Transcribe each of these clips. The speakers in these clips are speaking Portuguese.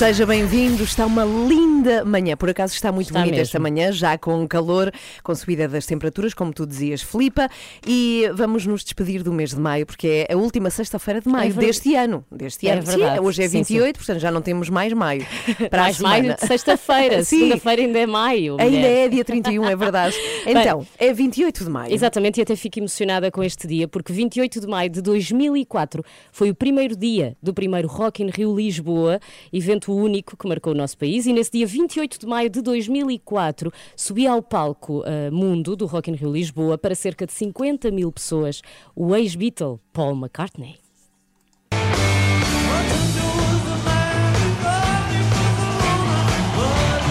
Seja bem-vindo, está uma linda manhã. Por acaso está muito Está bonita mesmo. esta manhã, já com calor, com subida das temperaturas, como tu dizias, Filipa. E vamos nos despedir do mês de maio, porque é a última sexta-feira de maio verdade. deste ano. Deste É ano. Sim, verdade. hoje é Sim, 28, portanto já não temos mais maio. Para Mais maio de sexta-feira. Sim. Segunda-feira ainda é maio. Ainda mulher. é dia 31, é verdade. Então, é 28 de maio. Exatamente, e até fico emocionada com este dia, porque 28 de maio de 2004 foi o primeiro dia do primeiro Rock in Rio Lisboa, evento único que marcou o nosso país, e nesse dia 28 de maio de 2004 subi ao palco ah, Mundo do Rock in Rio Lisboa para cerca de 50 mil pessoas o ex-Beatle Paul McCartney.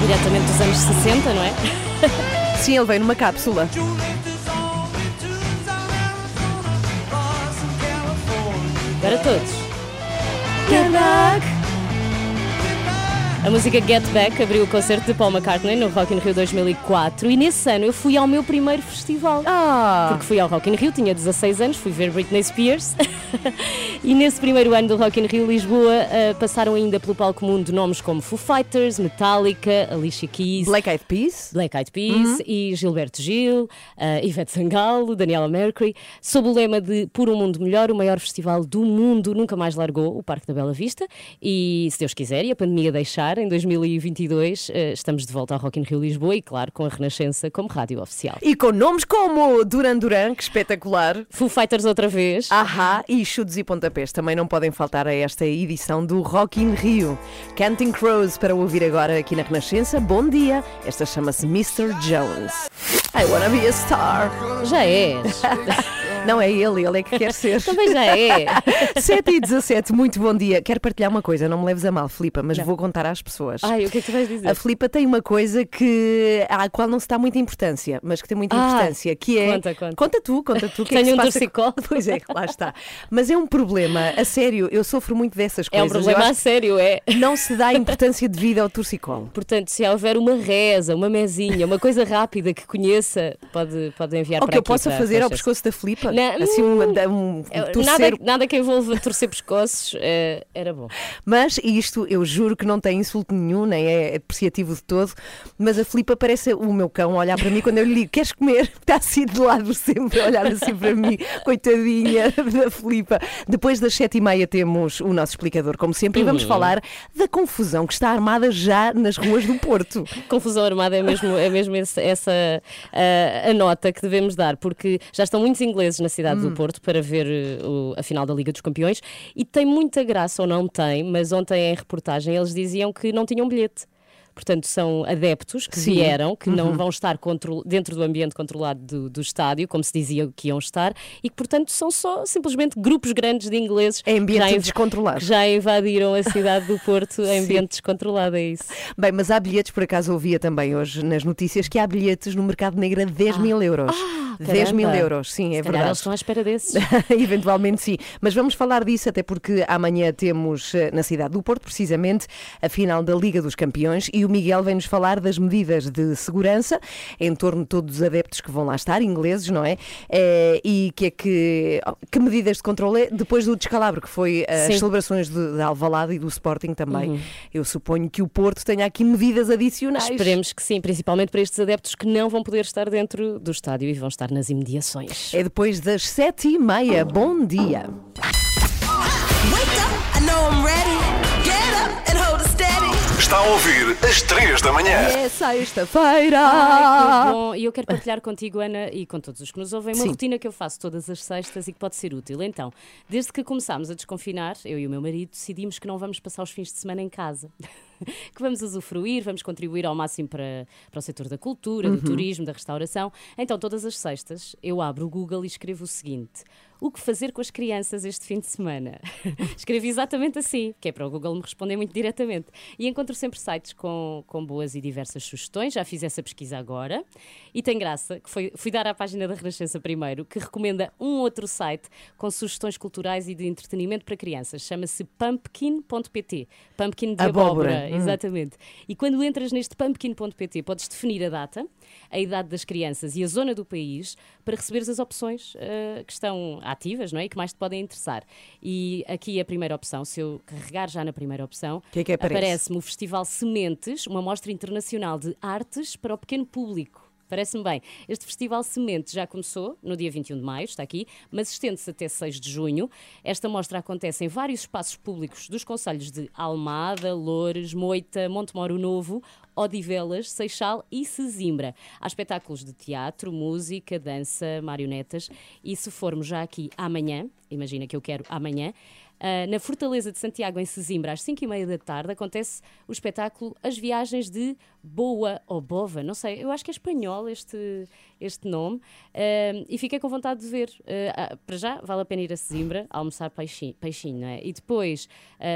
Diretamente dos anos 60, não é? Sim, ele veio numa cápsula. Agora todos. Get back. A música Get Back abriu o concerto de Paul McCartney no Rock in Rio 2004 e nesse ano eu fui ao meu primeiro festival. Ah, Porque fui ao Rock in Rio, tinha 16 anos, fui ver Britney Spears. e nesse primeiro ano do Rock in Rio Lisboa ah, passaram ainda pelo palco mundo nomes como Foo Fighters, Metallica, Alicia Keys, Black Eyed Peas. Black Eyed Peas e Gilberto Gil, uh, Ivete Sangalo, Daniela Mercury, sob o lema de Por um Mundo Melhor, o maior festival do mundo nunca mais largou o Parque da Bela Vista e, se Deus quiser, e a pandemia deixar, em 2022 uh, estamos de volta ao Rock in Rio Lisboa e, claro, com a Renascença como rádio oficial. E com nomes como Duran Duran, que espetacular. Foo Fighters outra vez. Ahá e chutes e pontapés também não podem faltar a esta edição do Rock in Rio. Canting Crows para ouvir agora aqui na Renascença. Bom dia, esta chama-se Mr. Jones. I wanna be a star. Já és. Não é ele, ele é que quer ser. Também já é. 7 e 17, muito bom dia. Quero partilhar uma coisa, não me leves a mal, Filipa, mas vou contar às pessoas. Ai, o que é que tu vais dizer? A Filipa tem uma coisa que à qual não se dá muita importância, mas que tem muita Ah, importância, que é. conta, conta. tu, conta tu. o que é que Tenho se um passa- torcicolo. Pois é, lá está. Mas é um problema, a sério, eu sofro muito dessas É coisas. um Eu problema a sério, é. que não se dá importância devida ao torcicolo. Portanto, se houver uma reza, uma mesinha, uma coisa rápida que conheça, pode, pode enviar Ou para que eu aqui, possa para- fazer para ao pescoço da Filipa. Não, Assim, uma, um, um torcer. Nada, nada que envolva torcer pescoços eh, era bom. Mas isto eu juro que não tem insulto nenhum, nem é depreciativo de todo. Mas a Filipa parece o meu cão a olhar para mim quando eu lhe digo: Queres comer? Está assim de lado sempre a olhar assim para mim, coitadinha da Filipa. Depois das sete e meia temos o nosso explicador, como sempre, e vamos falar da confusão que está armada já nas ruas do Porto. Confusão armada é mesmo, é mesmo esse- essa eh, a nota que devemos dar, porque já estão muitos ingleses na cidade Hum. do Porto para ver eh, o- a final da Liga dos Campeões e tem muita graça ou não tem, mas ontem em reportagem eles diziam que não tinham bilhete. Portanto, são adeptos que Sim. Uhum. vieram, que não vão estar dentro do ambiente controlado do, do estádio, como se dizia que iam estar, e que, portanto, são só simplesmente grupos grandes de ingleses É ambiente que já, descontrolado. já invadiram a cidade do Porto em Sim. ambiente descontrolado, é isso. Bem, mas há bilhetes, por acaso ouvia também hoje nas notícias que há bilhetes no mercado negro a 10 mil euros. 10 mil Ah, euros, sim, é verdade. eles estão à espera desses. Eventualmente sim. Mas vamos falar disso até porque amanhã temos eh, na cidade do Porto, precisamente, a final da Liga dos Campeões e o Miguel vem-nos falar das medidas de segurança em torno de todos os adeptos que vão lá estar, ingleses, não é? Eh, e que é que, que medidas de controle é depois do descalabro, que foi eh, Sim. as celebrações de, de Alvalade e do Sporting também. Eu suponho que o Porto tenha aqui medidas adicionais. Esperemos que sim, principalmente para estes adeptos que não vão poder estar dentro do estádio e vão estar nas imediações. É depois das sete e meia. Bom dia. Wake up, I know I'm ready. Get up and hold it steady. Está a ouvir às 3 da manhã. É sexta-feira. Ai, que bom! E eu quero partilhar contigo, Ana, e com todos os que nos ouvem, uma Sim. rotina que eu faço todas as sextas e que pode ser útil. Então, desde que começámos a desconfinar, eu e o meu marido decidimos que não vamos passar os fins de semana em casa. que vamos usufruir, vamos contribuir ao máximo para, para o setor da cultura, Uhum. do turismo, da restauração. Então, todas as sextas, eu abro o Google e escrevo o seguinte: o que fazer com as crianças este fim de semana. Escrevi exatamente assim, que é para o Google me responder muito diretamente. E encontro sempre sites com, com boas e diversas sugestões. Já fiz essa pesquisa agora. E tem graça, que foi, fui dar à página da Renascença primeiro, que recomenda um outro site com sugestões culturais e de entretenimento para crianças. Chama-se pumpkin.pt. Pumpkin de Abóbora. abóbora. Hum. Exatamente. E quando entras neste pumpkin.pt, podes definir a data, a idade das crianças e a zona do país para receberes as opções eh, que estão ativas não é? e que mais te podem interessar. E aqui a primeira opção, se eu carregar já na primeira opção, que é que aparece? aparece-me o Festival Sementes, uma mostra internacional de artes para o pequeno público. Parece-me bem. Este Festival Semente já começou no dia 21 de maio, está aqui, mas estende-se até 6 de junho. Esta mostra acontece em vários espaços públicos dos concelhos de Almada, Loures, Moita, Montemoro Novo, Odivelas, Seixal e Sesimbra. Há espetáculos de teatro, música, dança, marionetas. E se formos já aqui amanhã, imagina que eu quero amanhã, ah, na Fortaleza de Santiago, em Sesimbra, às 5 e meia da tarde, acontece o espetáculo As Viagens de Boa ou Bova, não sei, eu acho que é espanhol este, este nome, Ah, e fiquei com vontade de ver. Ah, para já, vale a pena ir a Sesimbra, almoçar peixinho, peixinho é? E depois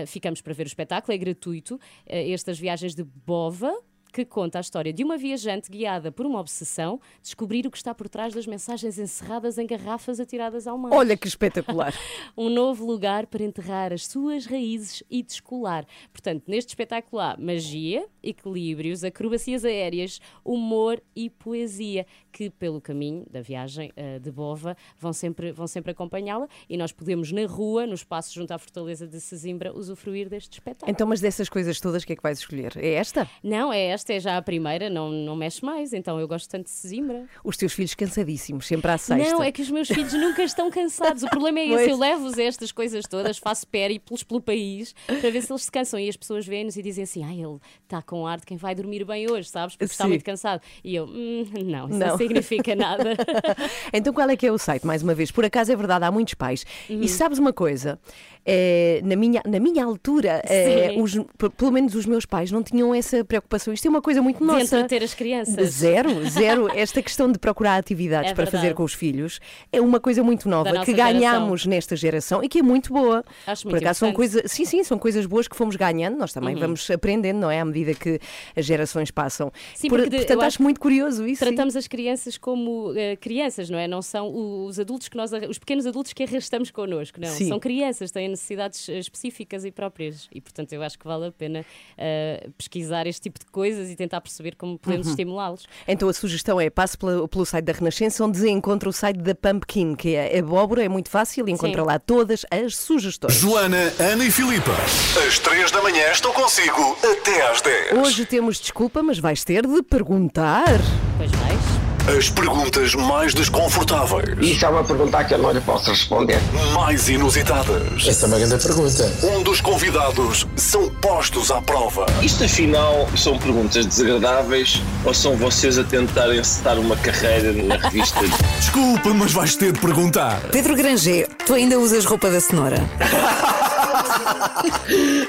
ficamos para ver o espetáculo, é gratuito, estas Viagens de Bova, que conta a história de uma viajante guiada por uma obsessão descobrir o que está por trás das mensagens encerradas em garrafas atiradas ao mar. Olha que espetacular. Um novo lugar para enterrar as suas raízes e descolar. Portanto, neste espetáculo há magia, equilíbrios, acrobacias aéreas, humor e poesia, que pelo caminho da viagem eh, de Bova vão sempre, vão sempre acompanhá-la e nós podemos na rua, no espaço junto à Fortaleza de Sesimbra, usufruir deste espetáculo. Então, mas dessas coisas todas, o que é que vais escolher? É esta? Não, é esta, é já a primeira, não, não mexe mais, então eu gosto tanto de Sesimbra. Os teus filhos cansadíssimos, sempre à sexta. Não, é que os meus filhos nunca estão cansados. O problema é esse. Eu levo-os estas coisas todas, faço périplos pelo país para ver se eles se cansam. E as pessoas veem-nos e dizem assim: ah, ele está com ar de quem vai dormir bem hoje, sabes? Porque está Sim. muito cansado. E eu, "Hum, não, isso não. Não. significa nada. Então qual é que é o site, mais uma vez? Por acaso é verdade, há muitos pais. Uhum. E sabes uma coisa? É, na, minha, na minha altura, é, os- pelo menos os meus pais não tinham essa preocupação. Isto é uma coisa muito De nossa. entreter as crianças. Zero, zero. Esta questão de procurar atividades É para verdade. fazer com os filhos é uma coisa muito nova que ganhamos nesta geração e que é muito boa. Acho Por muito acaso são. Uhum. coisas, sim, sim, são coisas boas que fomos ganhando, nós também vamos aprendendo, não é? À medida que as gerações passam. Sim, Por- de- portanto, acho acho muito curioso isso. sim. Tratamos as crianças como eh, crianças, não é? Não são os adultos que nós, os pequenos adultos que arrastamos connosco, não. Sim. São crianças, têm necessidades eh, específicas e próprias. E, portanto, eu acho que vale a pena eh, pesquisar este tipo de coisas e tentar perceber como podemos Uhum. estimulá-los. Então a sugestão é passe pela- pelo site da Renascença, onde encontra o site da Pumpkin, que é abóbora, é muito fácil, encontra Sim. lá todas as sugestões. Joana, Ana e Filipa. Às 3 da manhã estou consigo até às 10. Hoje temos desculpa, mas vais ter de perguntar. Pois vais. As perguntas mais desconfortáveis, Isso é uma pergunta que eu não lhe posso responder. mais inusitadas, Essa é uma grande pergunta. onde os convidados são postos à prova. Isto afinal são perguntas desagradáveis ou são vocês a tentarem encetar uma carreira na revista? Desculpa, mas vais ter de perguntar. Pedro Granger, tu ainda usas roupa da cenoura?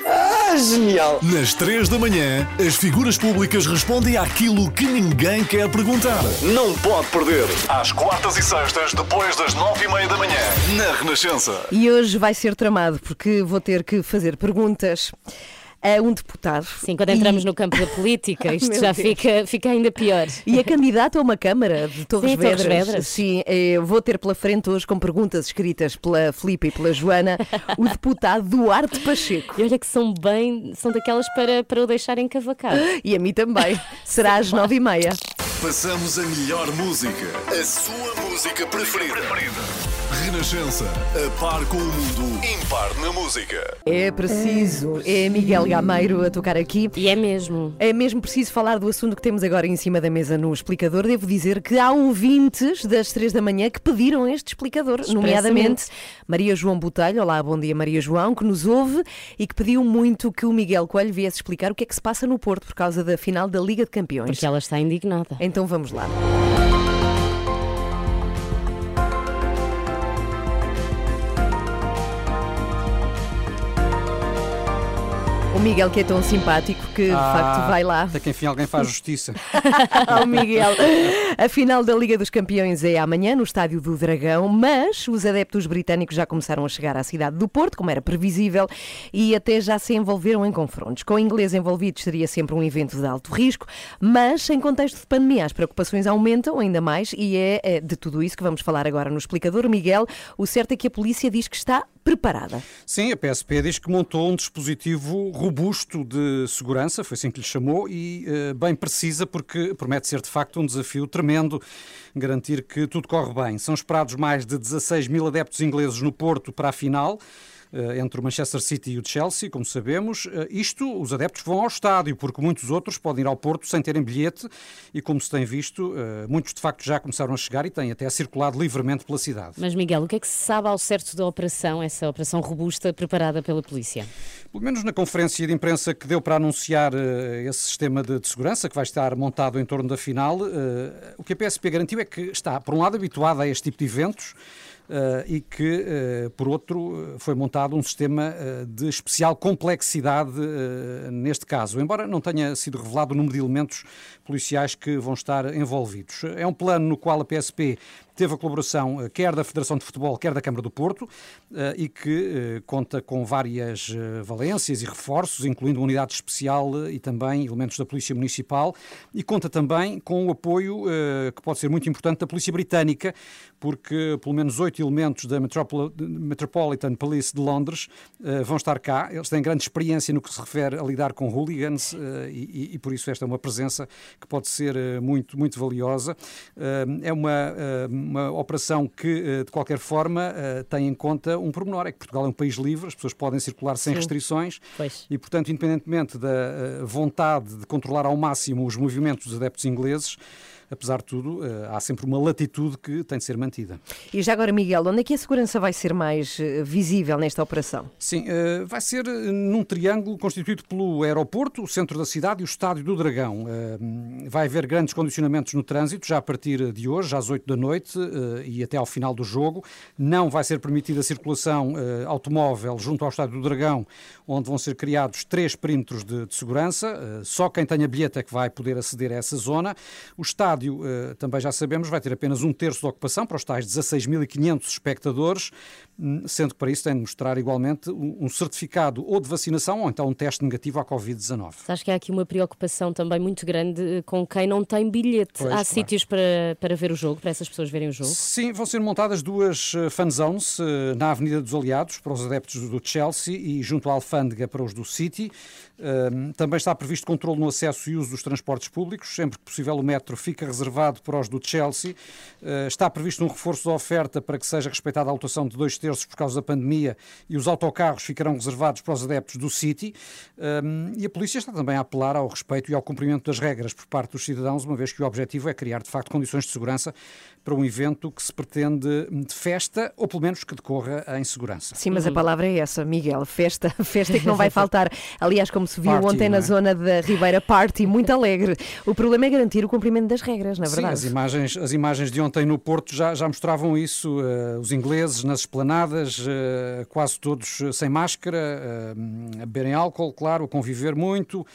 Ah, genial! Nas 3 da manhã, as figuras públicas respondem àquilo que ninguém quer perguntar. Não pode perder. Às quartas e sextas, depois das 9 e meia da manhã, na Renascença. E hoje vai ser tramado, porque vou ter que fazer perguntas a um deputado. Sim, quando entramos no campo da política, isto já Deus. fica, fica ainda pior. E é candidato a uma Câmara de Torres Sim, Torres Vedras. Vedras. Sim, eh, vou ter pela frente hoje com perguntas escritas pela Filipe e pela Joana, o deputado Duarte Pacheco. E olha que são bem, são daquelas para, para o deixar encavacado. E a mim também. Será às nove e meia. Passamos a melhor música. A sua música preferida. Renascença. A par com o mundo. Impar na música. É preciso. É Miguel Gameiro a tocar aqui. E é mesmo. É mesmo preciso falar do assunto que temos agora em cima da mesa no explicador. Devo dizer que há ouvintes das três da manhã que pediram este explicador, nomeadamente Maria João Botelho. Olá, bom dia, Maria João, que nos ouve e que pediu muito que o Miguel Coelho viesse explicar o que é que se passa no Porto por causa da final da Liga de Campeões. Porque ela está indignada. Então vamos lá. Miguel, que é tão simpático que de facto vai lá. Até que enfim alguém faz justiça. ao Miguel. A final da Liga dos Campeões é amanhã no Estádio do Dragão, mas os adeptos britânicos já começaram a chegar à cidade do Porto, como era previsível, e até já se envolveram em confrontos. Com ingleses envolvidos seria sempre um evento de alto risco, mas em contexto de pandemia as preocupações aumentam ainda mais e é é de tudo isso que vamos falar agora no explicador. Miguel, o certo é que a polícia diz que está preparada. Sim, a PSP diz que montou um dispositivo robusto de segurança, foi assim que lhe chamou, e eh, bem precisa porque promete ser de facto um desafio tremendo garantir que tudo corre bem. São esperados mais de 16 mil adeptos ingleses no Porto para a final. Eh, Entre o Manchester City e o Chelsea, como sabemos. Eh, Isto, os adeptos vão ao estádio, porque muitos outros podem ir ao Porto sem terem bilhete, e como se tem visto, eh, muitos de facto já começaram a chegar e têm até circulado livremente pela cidade. Mas, Miguel, o que é que se sabe ao certo da operação, essa operação robusta preparada pela polícia? Pelo menos na conferência de imprensa que deu para anunciar esse sistema de, de segurança que vai estar montado em torno da final, o que a PSP garantiu é que está, por um lado, habituada a este tipo de eventos. Eh, e que, eh, por outro, eh, foi montado um sistema de especial complexidade neste caso, embora não tenha sido revelado o número de elementos policiais que vão estar envolvidos. É um plano no qual a PSP teve a colaboração eh, quer da Federação de Futebol, quer da Câmara do Porto, eh, e que eh, conta com várias valências e reforços, incluindo uma unidade especial e também elementos da Polícia Municipal, e conta também com o apoio que pode ser muito importante da Polícia Britânica, porque pelo menos oito elementos da Metropol- Metropolitan Police de Londres vão estar cá. Eles têm grande experiência no que se refere a lidar com hooligans e, e- por isso esta é uma presença que pode ser muito, muito valiosa. É uma, uma operação que, eh, de qualquer forma, eh, tem em conta um pormenor, é que Portugal é um país livre, as pessoas podem circular sem Sim. restrições Pois. e, portanto, independentemente da eh, vontade de controlar ao máximo os movimentos dos adeptos ingleses, apesar de tudo, eh, há sempre uma latitude que tem de ser mantida. E já agora, Miguel, onde é que a segurança vai ser mais eh, visível nesta operação? Sim, eh, vai ser num triângulo constituído pelo aeroporto, o centro da cidade e o estádio do Dragão. Vai haver grandes condicionamentos no trânsito já a partir de hoje, às 8 da noite e até ao final do jogo. Não vai ser permitida a circulação automóvel junto ao estádio do Dragão, onde vão ser criados três perímetros de, de segurança. Só quem tenha bilhete é que vai poder aceder a essa zona. O estádio, eh, também já sabemos, vai ter apenas um terço de ocupação para os tais 16.500 espectadores, hum, sendo que para isso tem de mostrar igualmente um certificado ou de vacinação ou então um teste negativo à Covid-19. Acho que há aqui uma preocupação também muito grande eh, com quem não tem bilhete. Pois, há claro. sítios para, para ver o jogo, para essas pessoas verem o jogo? Sim, vão ser montadas duas eh, fan zones na Avenida dos Aliados para os adeptos do Chelsea e junto à Alfândega para os do City. Um, Também está previsto controle no acesso e uso dos transportes públicos. Sempre que possível, o metro fica reservado para os do Chelsea. Uh, Está previsto um reforço da oferta para que seja respeitada a lotação de dois terços por causa da pandemia e os autocarros ficarão reservados para os adeptos do City. Um, E a polícia está também a apelar ao respeito e ao cumprimento das regras por parte dos cidadãos, uma vez que o objetivo é criar, de facto, condições de segurança para um evento que se pretende de festa, ou pelo menos que decorra em segurança. Sim, mas a palavra é essa, Miguel. Festa, festa é que não vai faltar. Aliás, como se viu Party, ontem não na é? zona da Ribeira Party, muito alegre. O problema é garantir o cumprimento das regras, na Sim, verdade. as imagens, as imagens de ontem no Porto já, já mostravam isso. eh, os ingleses nas esplanadas, eh, quase todos sem máscara, eh, a beberem álcool, claro, a conviver muito,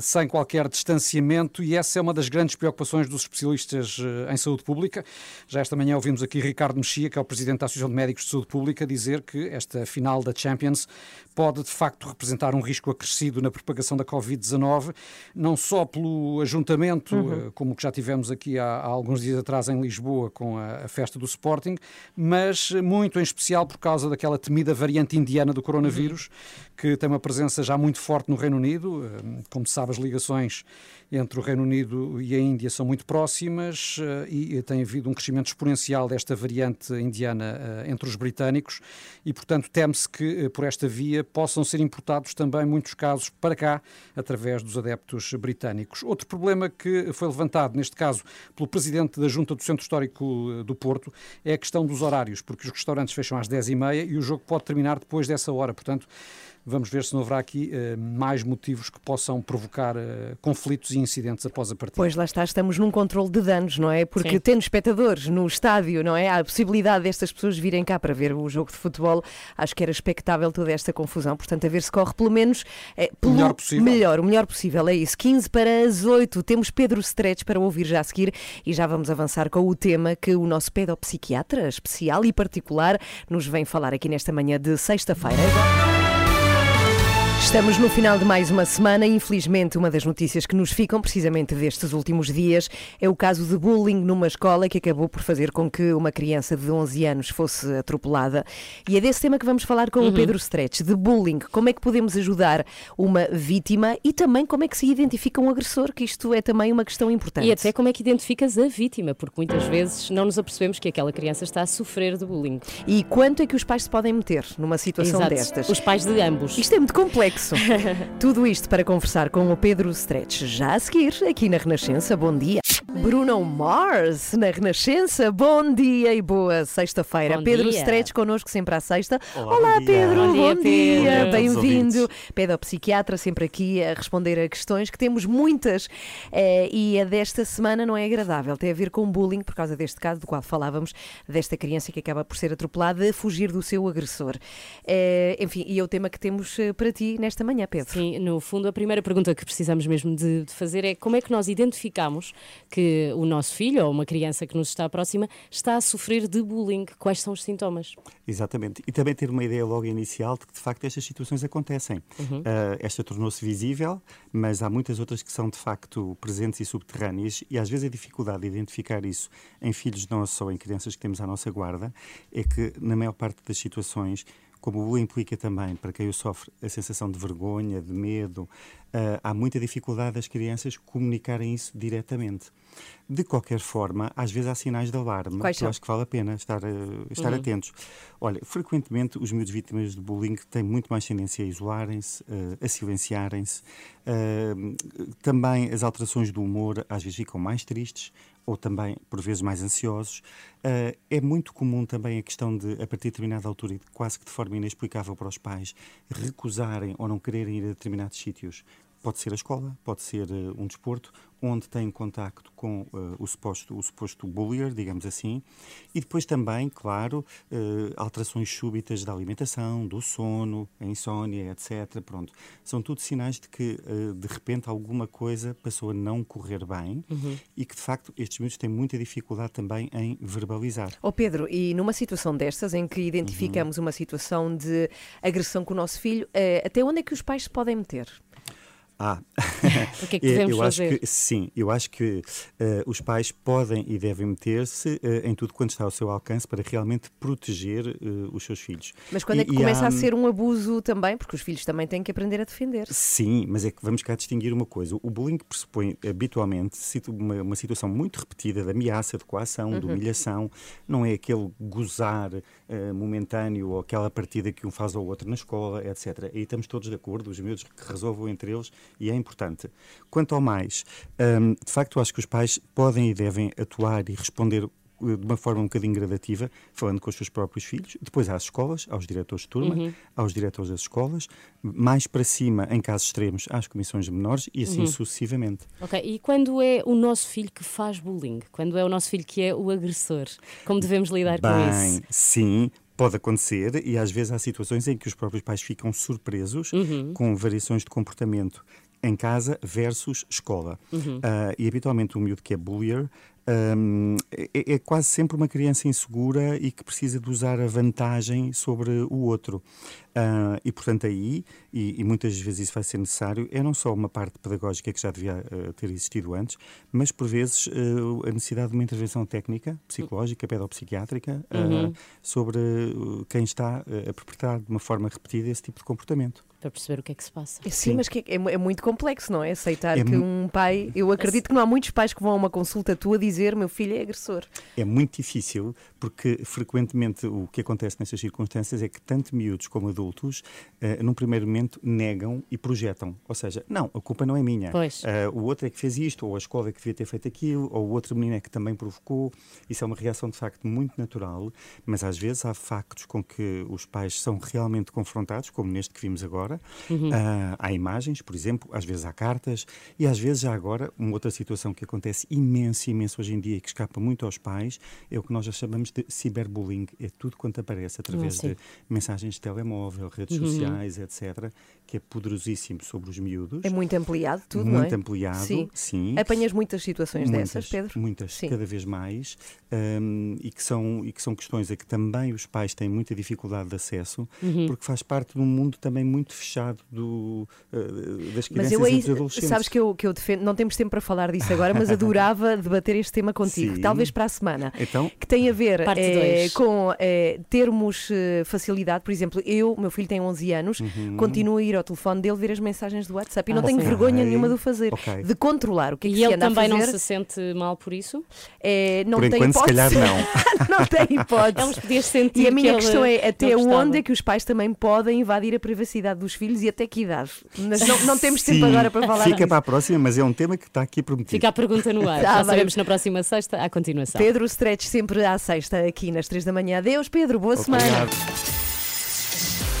sem qualquer distanciamento, e essa é uma das grandes preocupações dos especialistas eh, em saúde pública. Já esta manhã ouvimos aqui Ricardo Mexia, que é o presidente da Associação de Médicos de Saúde Pública, dizer que esta final da Champions pode de facto representar um risco acrescido na propagação da Covid-19, não só pelo ajuntamento, eh, como o que já tivemos aqui há, há alguns dias atrás em Lisboa com a, a festa do Sporting, mas eh, muito em especial por causa daquela temida variante indiana do coronavírus, que tem uma presença já muito forte no Reino Unido. Como sabe, as ligações entre o Reino Unido e a Índia são muito próximas eh, e tem havido um crescimento exponencial desta variante indiana eh, entre os britânicos e, portanto, teme-se que eh, por esta via possam ser importados também muitos casos para cá através dos adeptos britânicos. Outro problema que foi levantado, neste caso, pelo presidente da Junta do Centro Histórico do Porto, é a questão dos horários, porque os restaurantes fecham às 10h30 e o jogo pode terminar depois dessa hora. Portanto, Vamos ver se não haverá aqui eh, mais motivos que possam provocar eh, conflitos e incidentes após a partida. Pois lá está, estamos num controle de danos, não é? Porque Sim. tendo espectadores no estádio, não é? Há a possibilidade destas pessoas virem cá para ver o jogo de futebol. Acho que era expectável toda esta confusão. Portanto, a ver se corre pelo menos eh, pelo melhor possível. melhor, o melhor possível. É isso. 15 para as 8. Temos Pedro Stretch para ouvir já a seguir e já vamos avançar com o tema que o nosso pedopsiquiatra especial e particular nos vem falar aqui nesta manhã de sexta-feira. Estamos no final de mais uma semana e, infelizmente, uma das notícias que nos ficam precisamente destes últimos dias é o caso de bullying numa escola que acabou por fazer com que uma criança de 11 anos fosse atropelada. E é desse tema que vamos falar com o Pedro Stretch, de bullying. Como é que podemos ajudar uma vítima e também como é que se identifica um agressor, que isto é também uma questão importante. E até como é que identificas a vítima, porque muitas vezes não nos apercebemos que aquela criança está a sofrer de bullying. E quanto é que os pais se podem meter numa situação Exato. destas? Os pais de ambos. Isto é muito complexo. Tudo isto para conversar com o Pedro Stretch já a seguir, aqui na Renascença. Bom dia. Bruno Mars, na Renascença. Bom dia e boa sexta-feira. Bom Pedro dia. Stretch connosco sempre à sexta. Olá, bom dia. Pedro. Bom dia, Pedro. Bem-vindo. Todos Pedopsiquiatra, sempre aqui a responder a questões que temos muitas. Eh, e a desta semana não é agradável. Tem a ver com bullying, por causa deste caso do qual falávamos, desta criança que acaba por ser atropelada a fugir do seu agressor. Eh, enfim, e é o tema que temos eh, para ti nesta manhã, Pedro. Sim, no fundo, a primeira pergunta que precisamos mesmo de, de fazer é como é que nós identificamos que o nosso filho ou uma criança que nos está próxima está a sofrer de bullying? Quais são os sintomas? Exatamente. E também ter uma ideia logo inicial de que, de facto, estas situações acontecem. Ah, esta tornou-se visível, mas há muitas outras que são, de facto, presentes e subterrâneas, e às vezes a dificuldade de identificar isso em filhos nossos ou em crianças que temos à nossa guarda é que, na maior parte das situações, como o bullying implica também, para quem o sofre, a sensação de vergonha, de medo, ah, há muita dificuldade das crianças comunicarem isso diretamente. De qualquer forma, às vezes há sinais de alarme Quais que são? eu acho que vale a pena estar, eh, estar atentos. Olha, frequentemente os miúdos vítimas de bullying têm muito mais tendência a isolarem-se, eh, a silenciarem-se. também as alterações do humor às vezes ficam mais tristes ou também, por vezes, mais ansiosos. Eh, é muito comum também a questão de, a partir de determinada altura, e quase que de forma inexplicável para os pais, recusarem ou não quererem ir a determinados sítios. Pode ser a escola, pode ser eh, um desporto, onde têm contacto com eh, o, suposto, o suposto bullier, digamos assim, e depois também, claro, eh, alterações súbitas da alimentação, do sono, a insónia, etc. Pronto, são tudo sinais de que, de repente, alguma coisa passou a não correr bem e que, de facto, estes miúdos têm muita dificuldade também em verbalizar. Ó Pedro, e numa situação destas em que Uhum. identificamos uma situação de agressão com o nosso filho, até onde é que os pais se podem meter? Ah, O que é que devemos eu acho fazer? que sim, eu acho que eh, os pais podem e devem meter-se eh, em tudo quanto está ao seu alcance para realmente proteger eh, os seus filhos. Mas quando E- é que começa há- a ser um abuso também? Porque os filhos também têm que aprender a defender. Sim, mas é que vamos cá distinguir uma coisa. O bullying pressupõe habitualmente uma, uma situação muito repetida de ameaça, de coação, de humilhação. Não é aquele gozar momentâneo ou aquela partida que um faz ao outro na escola, etc. Aí estamos todos de acordo, os miúdos que resolvam entre eles e é importante. Quanto ao mais, hum, de facto, acho que os pais podem e devem atuar e responder eh, de uma forma um bocadinho gradativa, falando com os seus próprios filhos, depois às escolas, aos diretores de turma, aos diretores das escolas, mais para cima, em casos extremos, às comissões de menores e assim sucessivamente. Ok, e quando é o nosso filho que faz bullying? Quando é o nosso filho que é o agressor? Como devemos lidar com Bem, isso? sim, pode acontecer e às vezes há situações em que os próprios pais ficam surpresos Uhum. com variações de comportamento em casa versus escola. Uhum. Ah, e habitualmente o miúdo que é bullier hum, é, é quase sempre uma criança insegura e que precisa de usar a vantagem sobre o outro. Ah, e portanto aí, e, e muitas vezes isso vai ser necessário, é não só uma parte pedagógica que já devia ah, ter existido antes, mas por vezes ah, a necessidade de uma intervenção técnica, psicológica, pedopsiquiátrica, ah, sobre quem está a perpetrar de uma forma repetida esse tipo de comportamento. Para perceber o que é que se passa. Sim, Sim. mas que é, é muito complexo, não é? Aceitar É que um pai. Eu acredito que não há muitos pais que vão a uma consulta tua dizer meu filho é agressor. É muito difícil porque frequentemente o que acontece nestas circunstâncias é que tanto miúdos como adultos, eh, num primeiro momento, negam e projetam. Ou seja, não, a culpa não é minha. Pois. Eh, o outro é que fez isto, ou a escola é que devia ter feito aquilo, ou o outro menino é que também provocou. Isso é uma reação de facto muito natural, mas às vezes há factos com que os pais são realmente confrontados, como neste que vimos agora, fora. Uhum. Ah, há imagens, por exemplo, às vezes há cartas e às vezes já agora uma outra situação que acontece imenso, imenso hoje em dia e que escapa muito aos pais é o que nós já chamamos de ciberbullying. É tudo quanto aparece através Ah, de mensagens de telemóvel, redes Uhum. sociais, etc., que é poderosíssimo sobre os miúdos. É muito ampliado tudo, não Muito é? ampliado, Sim. sim. Apanhas muitas situações Muitas, dessas, Pedro? Muitas, Sim. cada vez mais, hum, e, que são, e que são questões a que também os pais têm muita dificuldade de acesso, Uhum. porque faz parte de um mundo também muito fechado do, eh, das Mas crianças eu e aí, dos adolescentes. sabes que eu, que eu defendo, não temos tempo para falar disso agora, mas adorava debater este tema contigo, Sim. talvez para a semana. Então, Que tem a ver dois. com eh, termos facilidade, por exemplo, eu, meu filho tem 11 anos, Uhum. continuo a ir ao telefone dele ver as mensagens do WhatsApp e não Ah, tenho sim. vergonha nenhuma de o fazer, Ok. de controlar o que é que E se ele também não se sente mal por isso? Eh, não Por tem enquanto, se hipótese. calhar, não. não tem hipótese. Eles podiam sentir E a minha que questão é até não onde é que os pais também podem invadir a privacidade dos filhos e até que idade? Mas não, não temos tempo sim, agora para falar Fica disso. para a próxima, mas é um tema que está aqui prometido. Fica a pergunta no ar. Tá Já bem. sabemos na próxima sexta, à continuação. Pedro Stretch sempre à sexta aqui nas três da manhã. Adeus, Pedro, boa semana.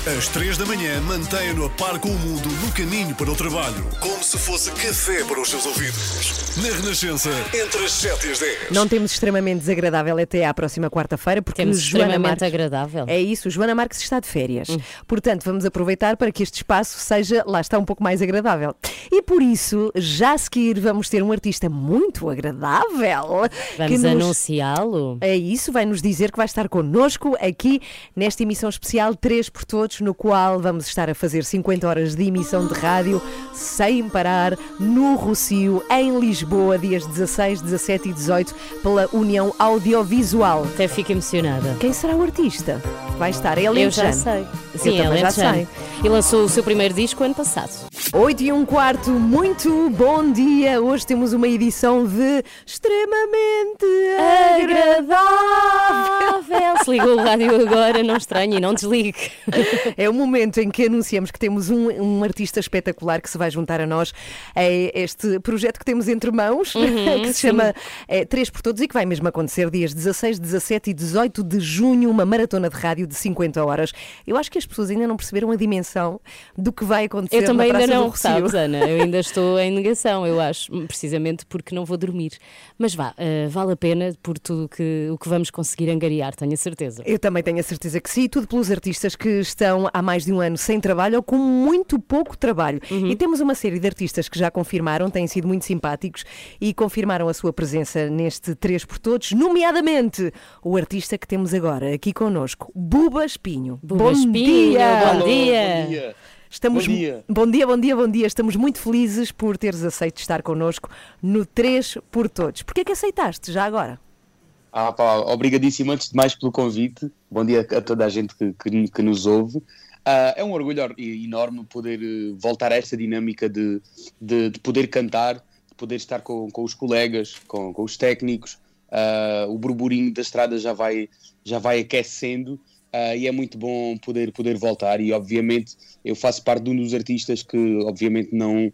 Às três da manhã, mantenha-no a par com o mundo no caminho para o trabalho. Como se fosse café para os seus ouvidos. Na Renascença, entre as 7 e as 10. Não temos extremamente desagradável até à próxima quarta-feira, porque Temos Joana extremamente Marques. agradável. É isso, Joana Marques está de férias. Hum. Portanto, vamos aproveitar para que este espaço seja, lá está, um pouco mais agradável. E por isso, já a seguir, vamos ter um artista muito agradável. Vamos nos- anunciá-lo. É isso, vai nos dizer que vai estar connosco aqui nesta emissão especial 3 por Todos, no qual vamos estar a fazer 50 horas de emissão de rádio sem parar no Rocio, em Lisboa, dias 16, 17 e 18, pela União Audiovisual. Até fico emocionada. Quem será o artista? Vai estar, ele Eu já sei. Sim, ele já sei. E lançou o seu primeiro disco ano passado. 8 e um quarto, muito bom dia. Hoje temos uma edição de extremamente agradável. Se ligou o rádio agora, não estranhe e não desligue. É o momento em que anunciamos que temos um, um artista espetacular que se vai juntar a nós a este projeto que temos entre mãos, Uhum, que se sim. chama eh, Três por Todos e que vai mesmo acontecer dias 16, 17 e 18 de junho, uma maratona de rádio de 50 horas. Eu acho que as pessoas ainda não perceberam a dimensão do que vai acontecer Eu também na ainda não, sabes, Ana? Eu ainda estou em negação, eu acho, precisamente porque não vou dormir. Mas vá, eh, vale a pena por tudo que, o que vamos conseguir angariar, tenho a certeza. Eu também tenho a certeza que sim, tudo pelos artistas que estão há mais de um ano sem trabalho ou com muito pouco trabalho. Uhum. E temos uma série de artistas que já confirmaram, têm sido muito simpáticos e confirmaram a sua presença neste 3 por Todos, nomeadamente o artista que temos agora aqui connosco, Buba Espinho. Buba bom Espinho, dia! bom dia. Estamos, Bom dia. bom dia, bom dia, bom dia. Estamos muito felizes por teres aceito estar connosco no 3 por Todos. Porquê que aceitaste já agora? Ah, pá, obrigadíssimo antes de mais pelo convite. Bom dia a toda a gente que, que- que nos ouve. Ah, é um orgulho or- enorme poder eh, voltar a esta dinâmica de, de, de poder cantar, de poder estar com, com os colegas, com, com os técnicos. Ah, o burburinho da estrada já vai, já vai aquecendo ah, e é muito bom poder, poder voltar. E obviamente eu faço parte de um dos artistas que obviamente não,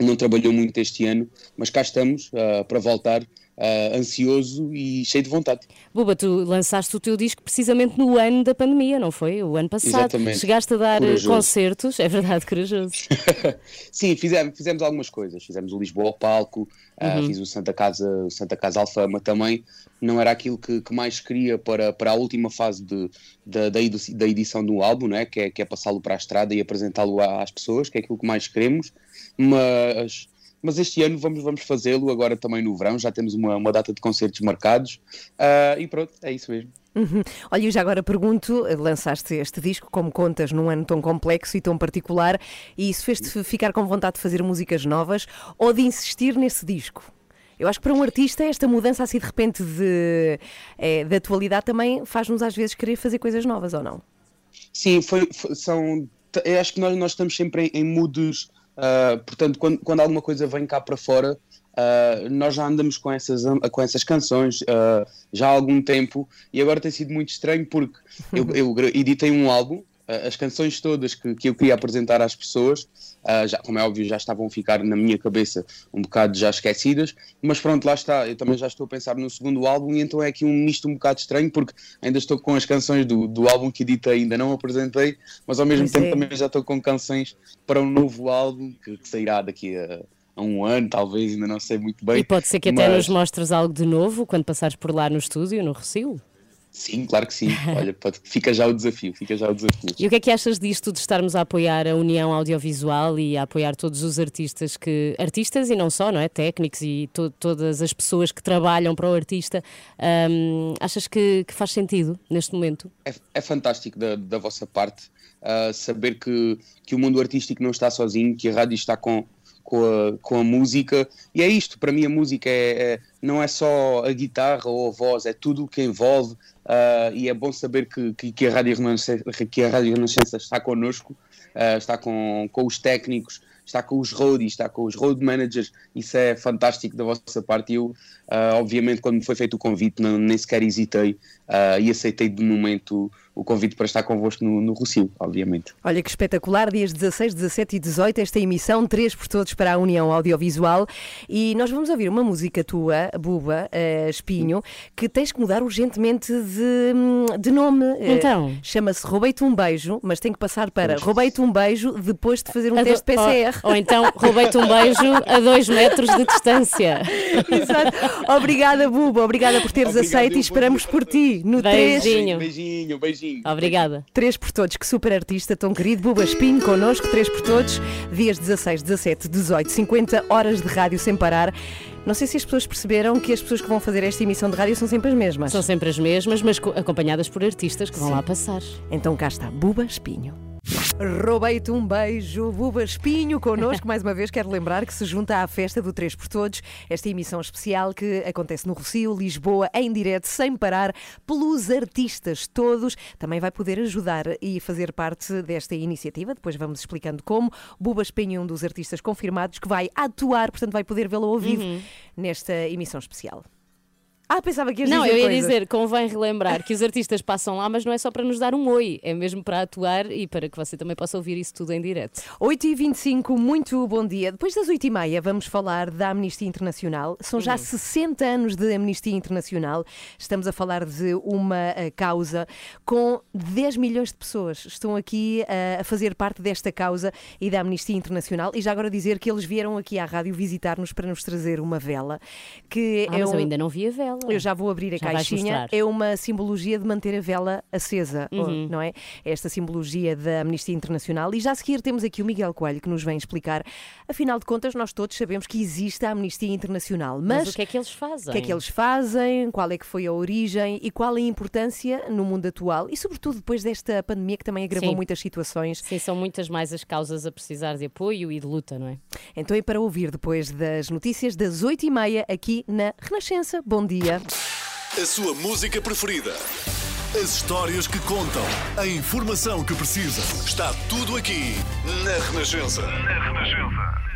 não trabalhou muito este ano, mas cá estamos para voltar, ah, ansioso e cheio de vontade. Buba, tu lançaste o teu disco precisamente no ano da pandemia, não foi? O ano passado. Exatamente. Chegaste a dar Corajoso. concertos, é verdade, corajoso. Sim, fizemos, fizemos algumas coisas. Fizemos o Lisboa ao palco, ah, Uhum. fiz o Santa Casa, o Santa Casa Alfama também. Não era aquilo que, que mais queria para, para a última fase de, da, da edi- da edição do álbum, não é? que é, que é passá-lo para a estrada e apresentá-lo às pessoas, que é aquilo que mais queremos. Mas, mas este ano vamos, vamos fazê-lo agora também no verão. Já temos uma, uma data de concertos marcados. Ah, e pronto, é isso mesmo. Uhum. Olha, eu já agora pergunto, lançaste este disco, como contas, num ano tão complexo e tão particular, e isso fez-te ficar com vontade de fazer músicas novas ou de insistir nesse disco? Eu acho que para um artista esta mudança assim de repente de, eh, de atualidade também faz-nos às vezes querer fazer coisas novas, ou não? Sim, foi, foi- são. acho que nós, nós estamos sempre em, em moods. Ah, portanto, quando, quando alguma coisa vem cá para fora, ah, nós já andamos com essas, com essas canções ah, já há algum tempo e agora tem sido muito estranho porque eu, eu editei um álbum as canções todas que, que eu queria apresentar às pessoas, ah, já, como é óbvio, já estavam a ficar na minha cabeça um bocado já esquecidas, mas pronto, lá está, eu também já estou a pensar no segundo álbum e então é aqui um misto um bocado estranho, porque ainda estou com as canções do, do álbum que editei, ainda não apresentei, mas ao mesmo tempo é. também já estou com canções para um novo álbum que, que sairá daqui a, a um ano, talvez, ainda não sei muito bem. E pode ser que até mas- nos mostres algo de novo quando passares por lá no estúdio, no Recio. Sim, claro que sim. Olha, pode- fica já o desafio, fica já o desafio. E o que é que achas disto de estarmos a apoiar a União Audiovisual e a apoiar todos os artistas que. Artistas e não só, não é? Técnicos e to- todas as pessoas que trabalham para o artista. Hum, achas que, que faz sentido neste momento? é, é fantástico da, da vossa parte ah, saber que, que o mundo artístico não está sozinho, que a rádio está com, com, a, com a música. E é isto, para mim a música é, é- não é só a guitarra ou a voz, é tudo o que envolve. ah, e é bom saber que, que, que a Rádio Renascença, que a Rádio Renascença está connosco, ah, está com, com os técnicos, está com os roadies, está com os road managers. Isso é fantástico da vossa parte. Eu, ah, obviamente, quando me foi feito o convite, não, nem sequer hesitei ah, e aceitei de momento o convite para estar convosco no, no Rocio, obviamente. Olha que espetacular, dias 16, 17 e 18, esta emissão, três por todos para a União Audiovisual. E nós vamos ouvir uma música tua, Buba, eh, Espinho, que tens que mudar urgentemente de, de nome. Eh, Então? Chama-se Roubei-te um beijo, mas tem que passar para Roubei-te um beijo depois de fazer um A do- teste PCR. Ou, ou então roubei-te um beijo a dois metros de distância. Exato. Obrigada, Buba, obrigada por teres Obrigado, aceito e esperamos por ti no 3. Beijinho. Beijinho, beijinho. Obrigada. Três por todos, que super artista, tão querido. Buba Espinho, connosco, três por todos. Dias 16, 17, 18, 50 horas de rádio sem parar. Não sei se as pessoas perceberam que as pessoas que vão fazer esta emissão de rádio são sempre as mesmas. São sempre as mesmas, mas co- acompanhadas por artistas que vão lá passar. Então cá está, Buba Espinho. Roubei-te um beijo, Buba Espinho, connosco. Mais uma vez, quero lembrar que se junta à festa do Três por Todos, esta emissão especial que acontece no Rocio, Lisboa, em direto, sem parar, pelos artistas todos. Também vai poder ajudar e fazer parte desta iniciativa. Depois vamos explicando como. Buba Espinho é um dos artistas confirmados que vai atuar, portanto, vai poder vê-lo ao vivo nesta emissão especial. Ah, pensava que ias Não, dizer eu ia dizer, convém relembrar que os artistas passam lá, mas não é só para nos dar um oi, é mesmo para atuar e para que você também possa ouvir isso tudo em direto. 8h25, muito bom dia. Depois das 8h30 vamos falar da Amnistia Internacional. São já 60 anos de Amnistia Internacional. Estamos a falar de uma eh, causa com 10 milhões de pessoas. Estão aqui eh, a fazer parte desta causa e da Amnistia Internacional. E já agora dizer que eles vieram aqui à rádio visitar-nos para nos trazer uma vela. Que Ah, é mas um... eu ainda não vi a vela. Eu já vou abrir a Já caixinha. É uma simbologia de manter a vela acesa, Uhum. não é? Esta simbologia da Amnistia Internacional. E já a seguir temos aqui o Miguel Coelho que nos vem explicar. Afinal de contas, nós todos sabemos que existe a Amnistia Internacional. Mas, Mas, o que é que eles fazem? o que é que eles fazem, qual é que foi a origem e qual a importância no mundo atual e, sobretudo, depois desta pandemia que também agravou Sim. muitas situações. Sim, são muitas mais as causas a precisar de apoio e de luta, não é? Então é para ouvir depois das notícias das 8h30 aqui na Renascença. Bom dia. A sua música preferida. As histórias que contam. A informação que precisa. Está tudo aqui na Renascença. Na Renascença.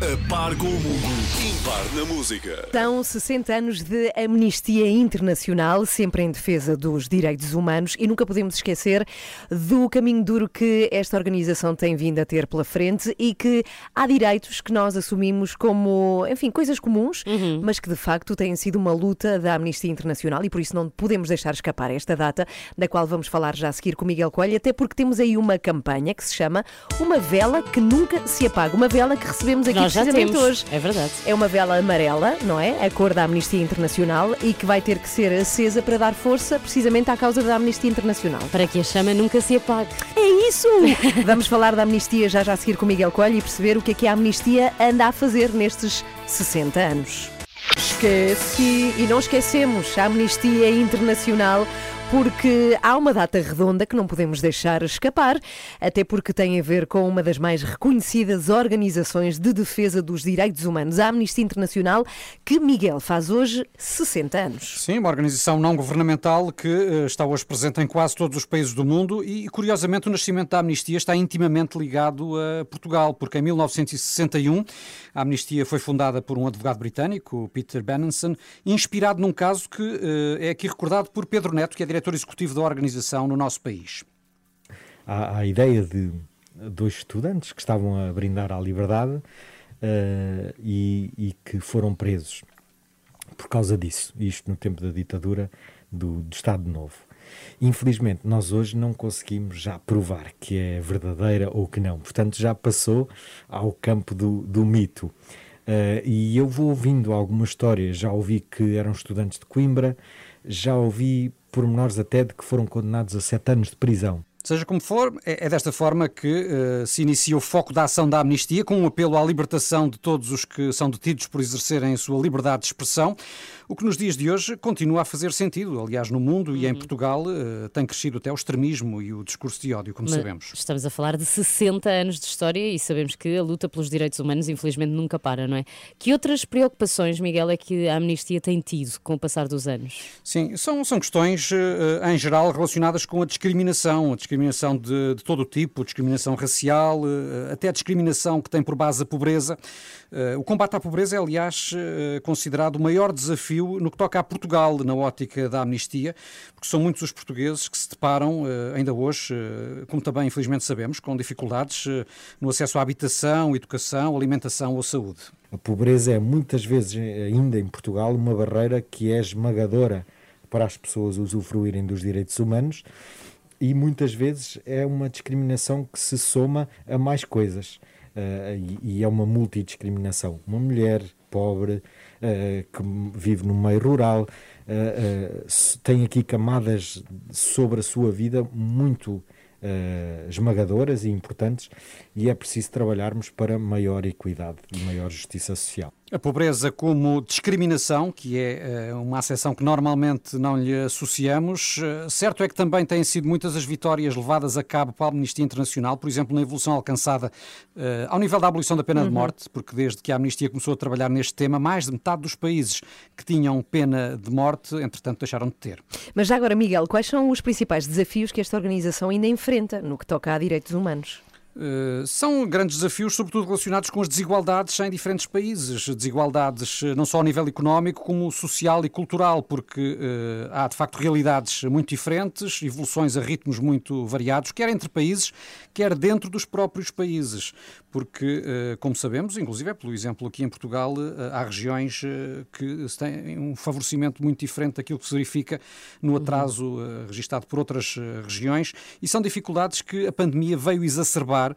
A par com o mundo. Impar na música. São 60 anos de amnistia internacional, sempre em defesa dos direitos humanos, e nunca podemos esquecer do caminho duro que esta organização tem vindo a ter pela frente e que há direitos que nós assumimos como, enfim, coisas comuns, mas que de facto têm sido uma luta da Amnistia Internacional e por isso não podemos deixar escapar esta data, da qual vamos falar já a seguir com Miguel Coelho, até porque temos aí uma campanha que se chama Uma Vela que Nunca Se Apaga, uma vela que recebemos aqui Nós já precisamente temos, hoje. é verdade. É uma vela amarela, não é? A cor da Amnistia Internacional e que vai ter que ser acesa para dar força precisamente à causa da Amnistia Internacional. Para que a chama nunca se apague. É isso! Vamos falar da Amnistia já já a seguir com Miguel Coelho e perceber o que é que a Amnistia anda a fazer nestes 60 anos. Esqueci e não esquecemos a Amnistia Internacional. Porque há uma data redonda que não podemos deixar escapar, até porque tem a ver com uma das mais reconhecidas organizações de defesa dos direitos humanos, a Amnistia Internacional, que Miguel faz hoje 60 anos. Sim, uma organização não governamental que eh, está hoje presente em quase todos os países do mundo e, curiosamente, o nascimento da Amnistia está intimamente ligado a Portugal, porque em 1961 a Amnistia foi fundada por um advogado britânico, Peter Benenson, inspirado num caso que eh, é aqui recordado por Pedro Neto, que é executivo da organização no nosso país. à, à ideia de dois estudantes que estavam a brindar à liberdade eh, e, e que foram presos por causa disso, isto no tempo da ditadura do, do Estado Novo. Infelizmente, nós hoje não conseguimos já provar que é verdadeira ou que não, portanto, já passou ao campo do, do mito. Eh, e eu vou ouvindo algumas histórias, já ouvi que eram estudantes de Coimbra, já ouvi pormenores até de que foram condenados a sete anos de prisão. Seja como for, é é desta forma que eh, se inicia o foco da ação da amnistia, com um apelo à libertação de todos os que são detidos por exercerem a sua liberdade de expressão, o que nos dias de hoje continua a fazer sentido. Aliás, no mundo e em Portugal eh, tem crescido até o extremismo e o discurso de ódio, como Mas sabemos. Estamos a falar de 60 anos de história e sabemos que a luta pelos direitos humanos, infelizmente, nunca para, não é? Que outras preocupações, Miguel, é que a amnistia tem tido com o passar dos anos? Sim, são, são questões eh, em geral relacionadas com a discriminação, a discriminação de, de todo o tipo, discriminação racial, eh, até discriminação que tem por base a pobreza. Eh, O combate à pobreza é, aliás, eh, considerado o maior desafio no que toca a Portugal, na ótica da amnistia, porque são muitos os portugueses que se deparam, ainda hoje, como também infelizmente sabemos, com dificuldades no acesso à habitação, educação, alimentação ou saúde. A pobreza é muitas vezes ainda em Portugal uma barreira que é esmagadora para as pessoas usufruírem dos direitos humanos e muitas vezes é uma discriminação que se soma a mais coisas Eh, e, e é uma multidiscriminação. Uma mulher pobre eh, que vive no meio rural s- tem aqui camadas sobre a sua vida muito esmagadoras e importantes e é preciso trabalharmos para maior equidade e maior justiça social. A pobreza como discriminação, que é eh, uma acessão que normalmente não lhe associamos. Eh, Certo é que também têm sido muitas as vitórias levadas a cabo pela Amnistia Internacional, por exemplo, na evolução alcançada eh, ao nível da abolição da pena de Uhum. morte, porque desde que a Amnistia começou a trabalhar neste tema, mais de metade dos países que tinham pena de morte, entretanto, deixaram de ter. Mas já agora, Miguel, quais são os principais desafios que esta organização ainda enfrenta no que toca a direitos humanos? Uh, são grandes desafios, sobretudo relacionados com as desigualdades em diferentes países. Desigualdades uh, não só a nível económico, como social e cultural, porque uh, há de facto realidades muito diferentes, evoluções a ritmos muito variados, quer entre países, quer dentro dos próprios países. Porque, uh, como sabemos, inclusive é pelo exemplo aqui em Portugal, há regiões que têm um favorecimento muito diferente daquilo que se verifica no atraso uh, registado por outras regiões, e são dificuldades que a pandemia veio exacerbar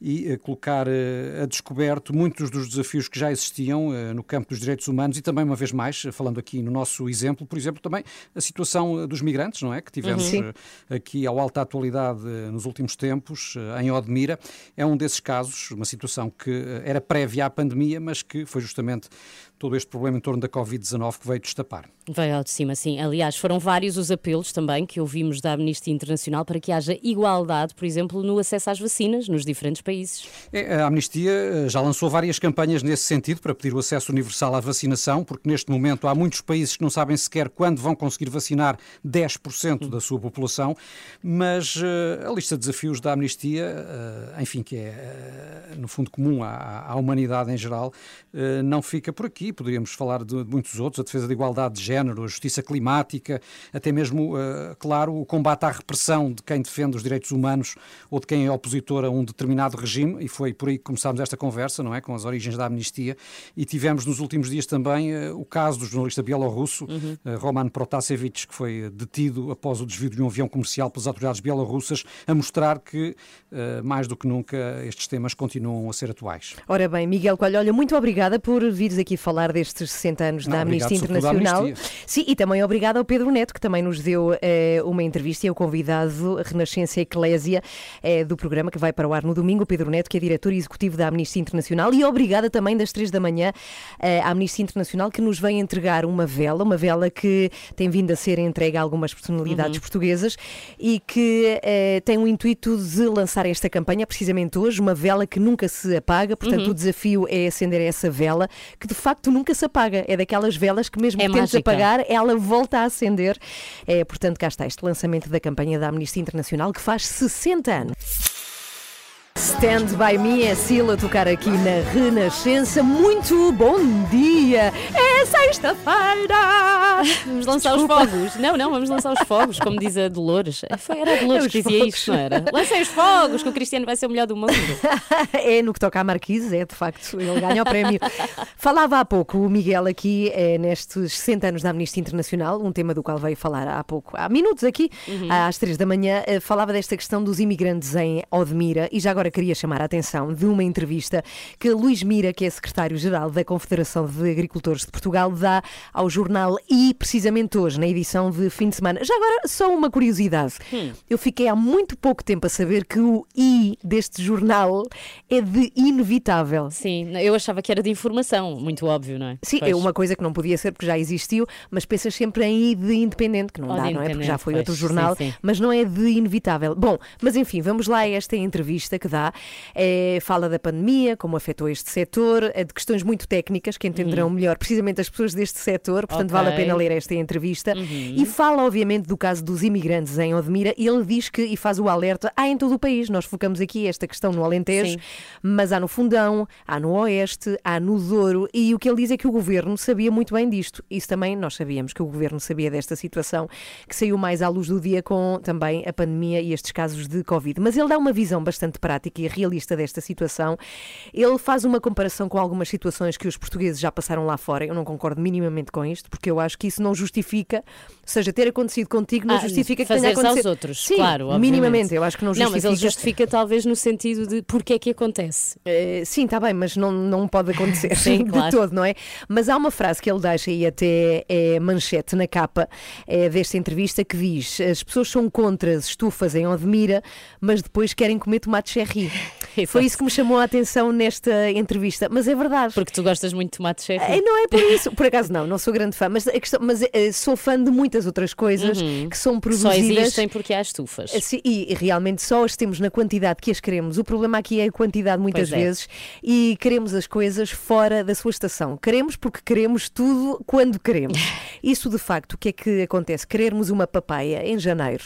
e eh, colocar eh, a descoberto muitos dos desafios que já existiam eh, no campo dos direitos humanos e também, uma vez mais, falando aqui no nosso exemplo, por exemplo, também a situação dos migrantes, não é? Que tivemos Uhum. Aqui ao alta atualidade nos últimos tempos, em Odmira. É um desses casos, uma situação que era prévia à pandemia, mas que foi justamente todo este problema em torno da Covid-19 que veio destapar. Veio ao de cima, sim. Aliás, foram vários os apelos também que ouvimos da Amnistia Internacional para que haja igualdade, por exemplo, no acesso às vacinas nos diferentes países. É, a Amnistia eh, já lançou várias campanhas nesse sentido para pedir o acesso universal à vacinação, porque neste momento há muitos países que não sabem sequer quando vão conseguir vacinar 10% da sua população, mas eh, a lista de desafios da Amnistia, eh, enfim, que é no fundo comum à, à humanidade em geral, não fica por aqui. Poderíamos falar de, de muitos outros, a defesa da igualdade de género, a justiça climática, até mesmo, eh, claro, o combate à repressão de quem defende os direitos humanos ou de quem é opositor a um determinado regime, e foi por aí que começámos esta conversa, não é? Com as origens da amnistia, e tivemos nos últimos dias também eh, o caso do jornalista bielorrusso, eh, Roman Protasevich, que foi detido após o desvio de um avião comercial pelas autoridades bielorrussas, a mostrar que, mais do que nunca, estes temas continuam a ser atuais. Ora bem, Miguel Coelho, olha, muito obrigada por vires aqui falar destes 60 anos Não, da Amnistia Internacional. Amnistia. Sim, e também obrigada ao Pedro Neto, que também nos deu eh, uma entrevista e é o convidado Renascença Eclésia eh, do programa que vai para o ar no domingo. O Pedro Neto, que é diretor executivo da Amnistia Internacional. E obrigada também das três da manhã eh, à Amnistia Internacional, que nos vem entregar uma vela, uma vela que tem vindo a ser entregue a algumas personalidades portuguesas e que eh, tem o intuito de lançar esta campanha precisamente hoje, uma vela que nunca se apaga. Portanto, Uhum. o desafio é acender essa vela, que de facto nunca se apaga. É daquelas velas que mesmo É que tentes apagar, ela volta a acender. É, portanto, cá está este lançamento da campanha da Amnistia Internacional, que faz 60 anos. Stand by me é Sila tocar aqui na Renascença. Muito bom dia! É sexta-feira! Vamos lançar Desculpa. os fogos. Não, não, vamos lançar os fogos, como diz a Dolores. Foi, era a Dolores Os que dizia fogos. isto, não era? Lancem os fogos, que o Cristiano vai ser o melhor do mundo. é no que toca à Marquise, é de facto, ele ganha o prémio. Falava há pouco o Miguel aqui, é, nestes 60 anos da Amnistia Internacional, um tema do qual veio falar há pouco, há minutos aqui, às 3 da manhã, eh, falava desta questão dos imigrantes em Odmira e já agora queria chamar a atenção de uma entrevista que Luís Mira, que é secretário-geral da Confederação de Agricultores de Portugal, dá ao jornal I, precisamente hoje, na edição de fim de semana. Já agora, só uma curiosidade. Hum. Eu fiquei há muito pouco tempo a saber que o I deste jornal é de inevitável. Sim, eu achava que era de informação, muito óbvio, não é? Sim, Pois. é uma coisa que não podia ser porque já existiu, mas pensas sempre em I de independente, que não dá, não é? Porque já foi pois, outro sim, jornal, sim. mas não é de inevitável. Bom, mas enfim, vamos lá a esta entrevista que dá. É, fala da pandemia, como afetou este setor, é de questões muito técnicas que entenderão melhor precisamente as pessoas deste setor, portanto vale a Uhum. Pena ler esta entrevista. Uhum. E fala, obviamente, do caso dos imigrantes em Odmira ele diz que, e faz o alerta, há em todo o país. Nós focamos aqui esta questão no Alentejo, Sim. mas há no Fundão, há no Oeste, há no Douro, e o que ele diz é que o governo sabia muito bem disto. Isso também nós sabíamos que o governo sabia desta situação, que saiu mais à luz do dia com também a pandemia e estes casos de Covid. Mas ele dá uma visão bastante prática e realista desta situação. Ele faz uma comparação com algumas situações que os portugueses já passaram lá fora. Eu não concordo minimamente com isto, porque eu acho que isso não justifica, ou seja, ter acontecido contigo não Ah, justifica que tenha acontecido. aos outros, Sim, claro, obviamente. minimamente. Eu acho que não Não, justifica. mas ele justifica talvez no sentido de porque é que acontece. Eh, sim, está bem, mas não, não pode acontecer Sim, de claro. todo, não é? Mas há uma frase que ele deixa aí até é, manchete na capa eh, desta entrevista que diz: as pessoas são contra as estufas em Odmira, mas depois querem comer tomate cherry. 厉 Foi isso que me chamou a atenção nesta entrevista, mas é verdade. Porque tu gostas muito de tomate cherry. Eh, Não é por isso, por acaso não, não sou grande fã, mas, a questão, mas eh, sou fã de muitas outras coisas Uhum. que são Só produzidas. existem porque há estufas. Sim, e, e realmente só as temos na quantidade que as queremos. O problema aqui é a quantidade, muitas Pois é. vezes, e queremos as coisas fora da sua estação. Queremos porque queremos tudo quando queremos. Isso, de facto, o que é que acontece? Querermos uma papaya em janeiro.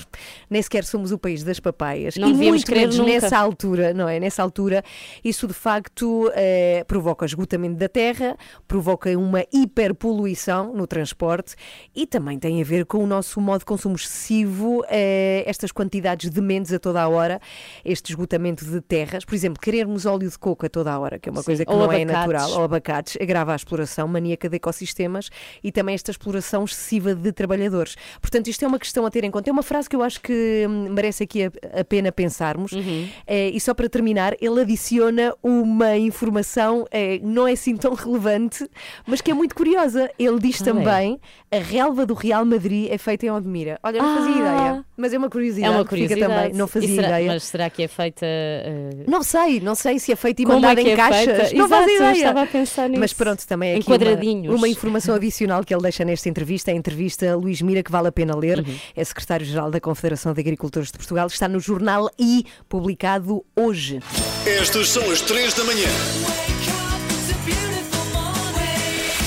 Nem sequer somos o país das papaias. Não e muito menos nunca. nessa altura, não é? Nessa altura, isso de facto eh, provoca esgotamento da terra, provoca uma hiperpoluição no transporte e também tem a ver com o nosso modo de consumo excessivo, eh, estas quantidades de mentes a toda a hora, este esgotamento de terras. Por exemplo, querermos óleo de coco a toda a hora, que é uma Sim, coisa que não é abacates. natural, ou abacates, agrava a exploração maníaca de ecossistemas e também esta exploração excessiva de trabalhadores. Portanto, isto é uma questão a ter em conta. É uma frase que eu acho que hum, merece aqui a, a pena pensarmos. Uhum. Eh, e só para terminar, ele adiciona uma informação eh, não é assim tão relevante, mas que é muito curiosa. Ele diz é? também a relva do Real Madrid é feita em Odmira. Olha, não fazia Ah! ideia, mas é uma curiosidade. É uma curiosidade. também. Não fazia será- ideia. Mas será que é feita. eh, Não sei, não sei se é feita e Como mandada é que em é caixas. feita? Não Exato, eu ideia. estava a pensar nisso. Mas pronto, também é Em aqui uma- quadradinhos. Uma, informação adicional que ele deixa nesta entrevista, a entrevista a Luís Mira, que vale a pena ler. Uhum. É secretário-geral da Confederação de Agricultores de Portugal. Está no jornal I, publicado hoje. Estas são as 3 da manhã.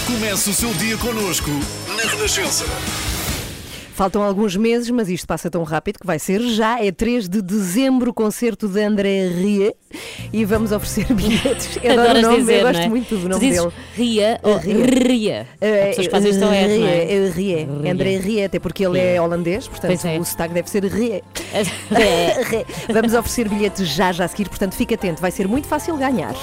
Comece o seu dia connosco na Renascença. Faltam alguns meses, mas isto passa tão rápido que vai ser já. É 3 de dezembro, concerto de André Rie. E vamos oferecer bilhetes. Eu adoro o nome, dizer, eu gosto é? muito do nome dizes dele. Ria ou Ria. Ria? Eh, As pessoas fazem isto ao R, não é? Rie, Rie. Rie. André Rie, até porque ele é holandês, portanto é. o sotaque deve ser Rie. Vamos oferecer bilhetes já já a seguir, portanto fique atento, vai ser muito fácil ganhar.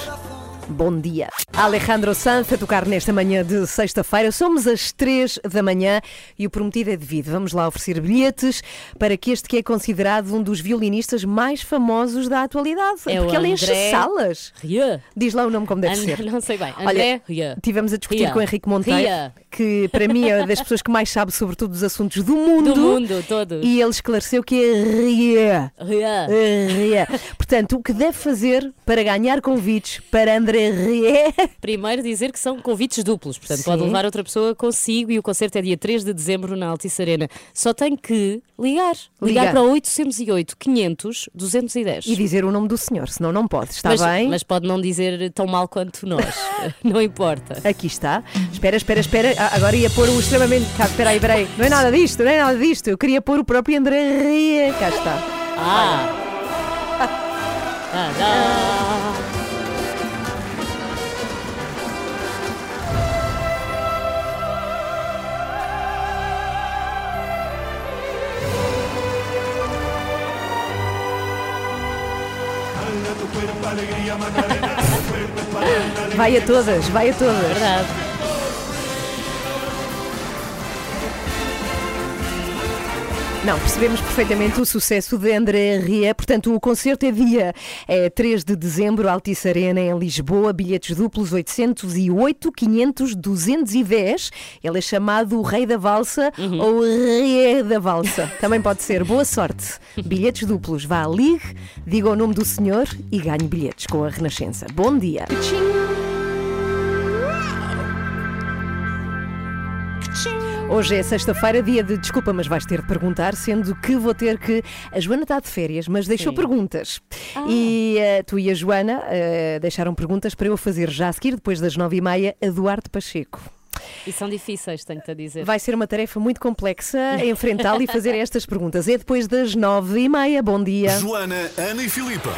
Bom dia. Alejandro Sanz a tocar nesta manhã de sexta-feira. Somos às três da manhã e o prometido é devido. Vamos lá oferecer bilhetes para que este que é considerado um dos violinistas mais famosos da atualidade. É o porque ele enche salas. Ria. Diz lá o nome como deve And- ser. Não sei bem. Olha, André Ria. Tivemos a discutir Ria. com o Henrique Monteiro, Ria. que para mim é das pessoas que mais sabe sobre todos os assuntos do mundo. Do mundo todo. E ele esclareceu que é Ria. Ria. Ria. Portanto, o que deve fazer para ganhar convites para André Rie? Primeiro dizer que são convites duplos, portanto Sim. pode levar outra pessoa consigo e o concerto é dia 3 de dezembro na Altice Arena. Só tem que ligar. Ligar para 808 500 210. E dizer o nome do senhor, senão não pode. Está mas, bem? mas pode não dizer tão mal quanto nós. não importa. Aqui está. Espera, espera, espera. Ah, agora ia pôr o extremamente. Cá, espera aí, espera aí. Não é nada disto, não é nada disto. Eu queria pôr o próprio André Ria. Cá está. Ah! Vai a todas, vai a todas. Verdade. Não, percebemos perfeitamente o sucesso de André Ria. Portanto, o concerto é dia é, 3 de dezembro, Altice Arena, em Lisboa. Bilhetes duplos 808, 500, 210. Ele é chamado o Rei da Valsa ou Rei da Valsa. Também pode ser. Boa sorte. Bilhetes duplos. Vá, ligue, diga o nome do senhor e ganhe bilhetes com a Renascença. Bom dia. Hoje é sexta-feira, dia de desculpa, mas vais ter de perguntar, sendo que vou ter que. A Joana está de férias, mas deixou Sim. perguntas. Ah. E eh, tu e a Joana eh, deixaram perguntas para eu fazer já a seguir, depois das nove e meia, a Duarte Pacheco. E são difíceis, tenho-te a dizer. Vai ser uma tarefa muito complexa enfrentá-lo e fazer estas perguntas. É depois das nove e meia. Bom dia. Joana, Ana e Filipa.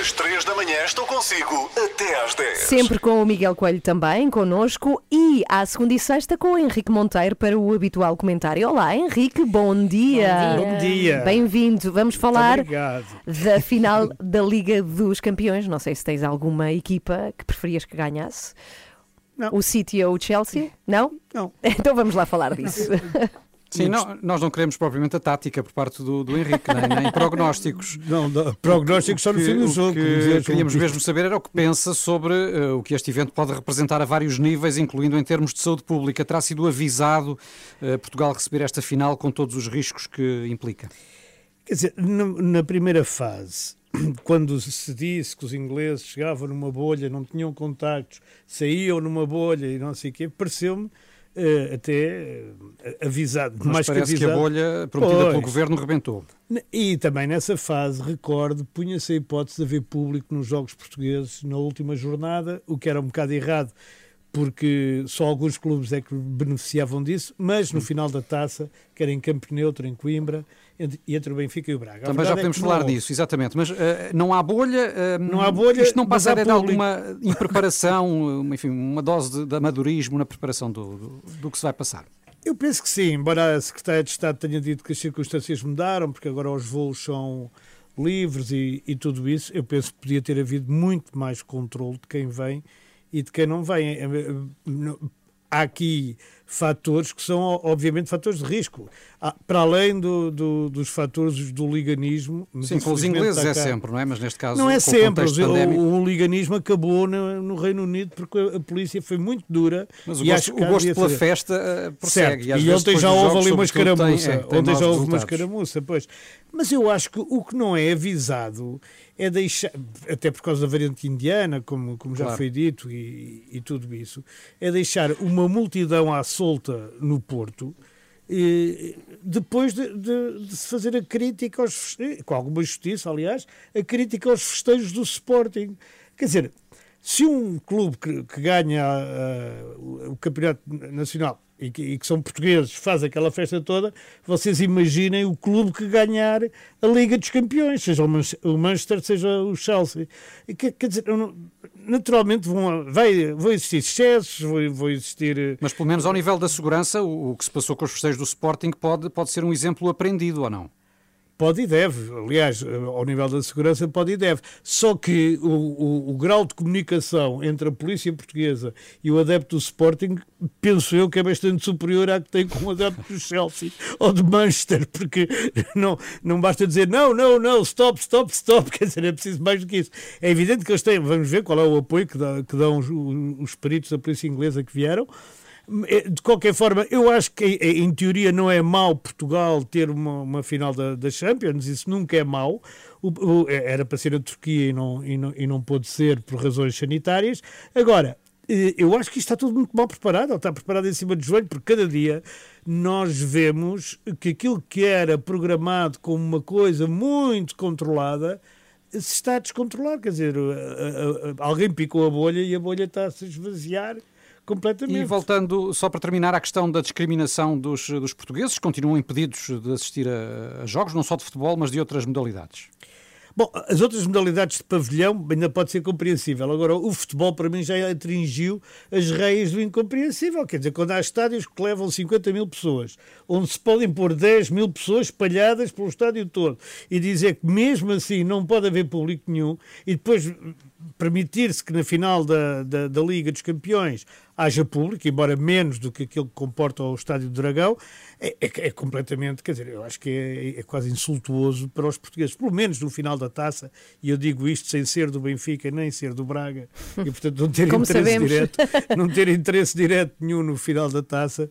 Às três da manhã estou consigo até às 10. Sempre com o Miguel Coelho também, connosco, e à segunda e sexta com o Henrique Monteiro para o habitual comentário. Olá, Henrique, bom dia. Bom dia. Bem-vindo. Vamos falar da final da Liga dos Campeões. Não sei se tens alguma equipa que preferias que ganhasse. Não. O City ou o Chelsea? Não? Não. Então vamos lá falar disso. Sim, não- nós não queremos propriamente a tática por parte do, do Henrique, nem, nem prognósticos. Não, não, prognósticos só no fim do o jogo. que queríamos mesmo saber era o que pensa sobre eh, o que este evento pode representar a vários níveis, incluindo em termos de saúde pública. Terá sido avisado eh, Portugal receber esta final com todos os riscos que implica? Quer dizer, na, na primeira fase, quando se disse que os ingleses chegavam numa bolha, não tinham contactos, saíam numa bolha e não sei o quê, pareceu-me eh, até eh, avisado. Mas mais parece que, a avisado. bolha prometida pelo Pois. governo rebentou. E também nessa fase, recordo, punha-se a hipótese de haver público nos Jogos Portugueses na última jornada, o que era um bocado errado, porque só alguns clubes é que beneficiavam disso, mas Hum. no final da taça, quer em Campo Neutro, em Coimbra, entre, e entre o Benfica e o Braga. Também já é podemos não falar disso, exatamente. Mas eh, não há bolha. eh, Não há bolha, Isto não passa de alguma impreparação, uma- enfim, uma dose de, de amadorismo na preparação do, do, do que se vai passar. Eu penso que sim, embora a Secretária de Estado tenha dito que as circunstâncias mudaram, porque agora os voos são livres e, e tudo isso, eu penso que podia ter havido muito mais controle de quem vem e de quem não vem. Eh, não- Há aqui fatores que são, obviamente, fatores de risco. Há- para além do- do- dos fatores do liganismo. Sim, com os ingleses é sempre, não é? Mas neste caso, Não é o sempre. O, pandémico- o liganismo acabou no, no Reino Unido porque a, a polícia foi muito dura. Mas o e gosto, o gosto pela ser- festa eh, prossegue. Certo. E vezes ontem já houve ali uma sobretudo, tem- escaramuça. é, tem ontem já houve uma escaramuça, pois. Mas eu acho que o que não é avisado é deixar, até por causa da variante indiana, como, como já Claro. foi dito, e, e tudo isso, é deixar uma multidão à solta no Porto. depois de, de- de se fazer a crítica aos com alguma justiça, aliás, a crítica aos festejos do Sporting. Quer dizer, se um clube que, que ganha o, o campeonato nacional e que, e que são portugueses faz aquela festa toda, vocês imaginem o clube que ganhar a Liga dos Campeões, seja o Man- o Manchester, seja o Chelsea. E que- quer dizer, naturalmente vão, vai, vão existir excessos, vão, vão existir. eh, Mas pelo menos ao nível da segurança, o, o que se passou com os festejos do Sporting pode, pode ser um exemplo aprendido ou não? Pode e deve, aliás, ao nível da segurança pode e deve. Só que o, o- o grau de comunicação entre a polícia portuguesa e o adepto do Sporting, penso eu que é bastante superior à que tem com o adepto do Chelsea ou de Manchester, porque não, não basta dizer não, não, não, stop, stop, stop, quer dizer, é preciso mais do que isso. É evidente que eles têm, vamos ver qual é o apoio que, dá- que dão os, os peritos da polícia inglesa que vieram, de qualquer forma, eu acho que eh, em teoria não é mau Portugal ter uma, uma final da, da Champions, isso nunca é mau. O- o- era para ser a Turquia e não, e, não, e não pôde ser por razões sanitárias. Agora, eh, eu acho que isto está tudo muito mal preparado, ou está preparado em cima do joelho, porque cada dia nós vemos que aquilo que era programado como uma coisa muito controlada se está a descontrolar. Quer dizer, a- a- alguém picou a bolha e a bolha está a se esvaziar completamente. E voltando só para terminar à questão da discriminação dos, dos portugueses, continuam impedidos de assistir a, a jogos, não só de futebol, mas de outras modalidades. Bom, as outras modalidades de pavilhão ainda pode ser compreensível. Agora, o futebol para mim já atingiu as raízes do incompreensível. Quer dizer, quando há estádios que levam 50 mil pessoas, onde se podem pôr 10 mil pessoas espalhadas pelo estádio todo, e dizer que mesmo assim não pode haver público nenhum, e depois permitir-se que na final da, da, da Liga dos Campeões haja público, embora menos do que aquilo que comporta o Estádio do Dragão, é, é- é completamente, quer dizer, eu acho que é, é quase insultuoso para os portugueses, pelo menos no final da taça, e eu digo isto sem ser do Benfica nem ser do Braga, e portanto não ter Como interesse sabemos. direto, não ter interesse direto nenhum no final da taça,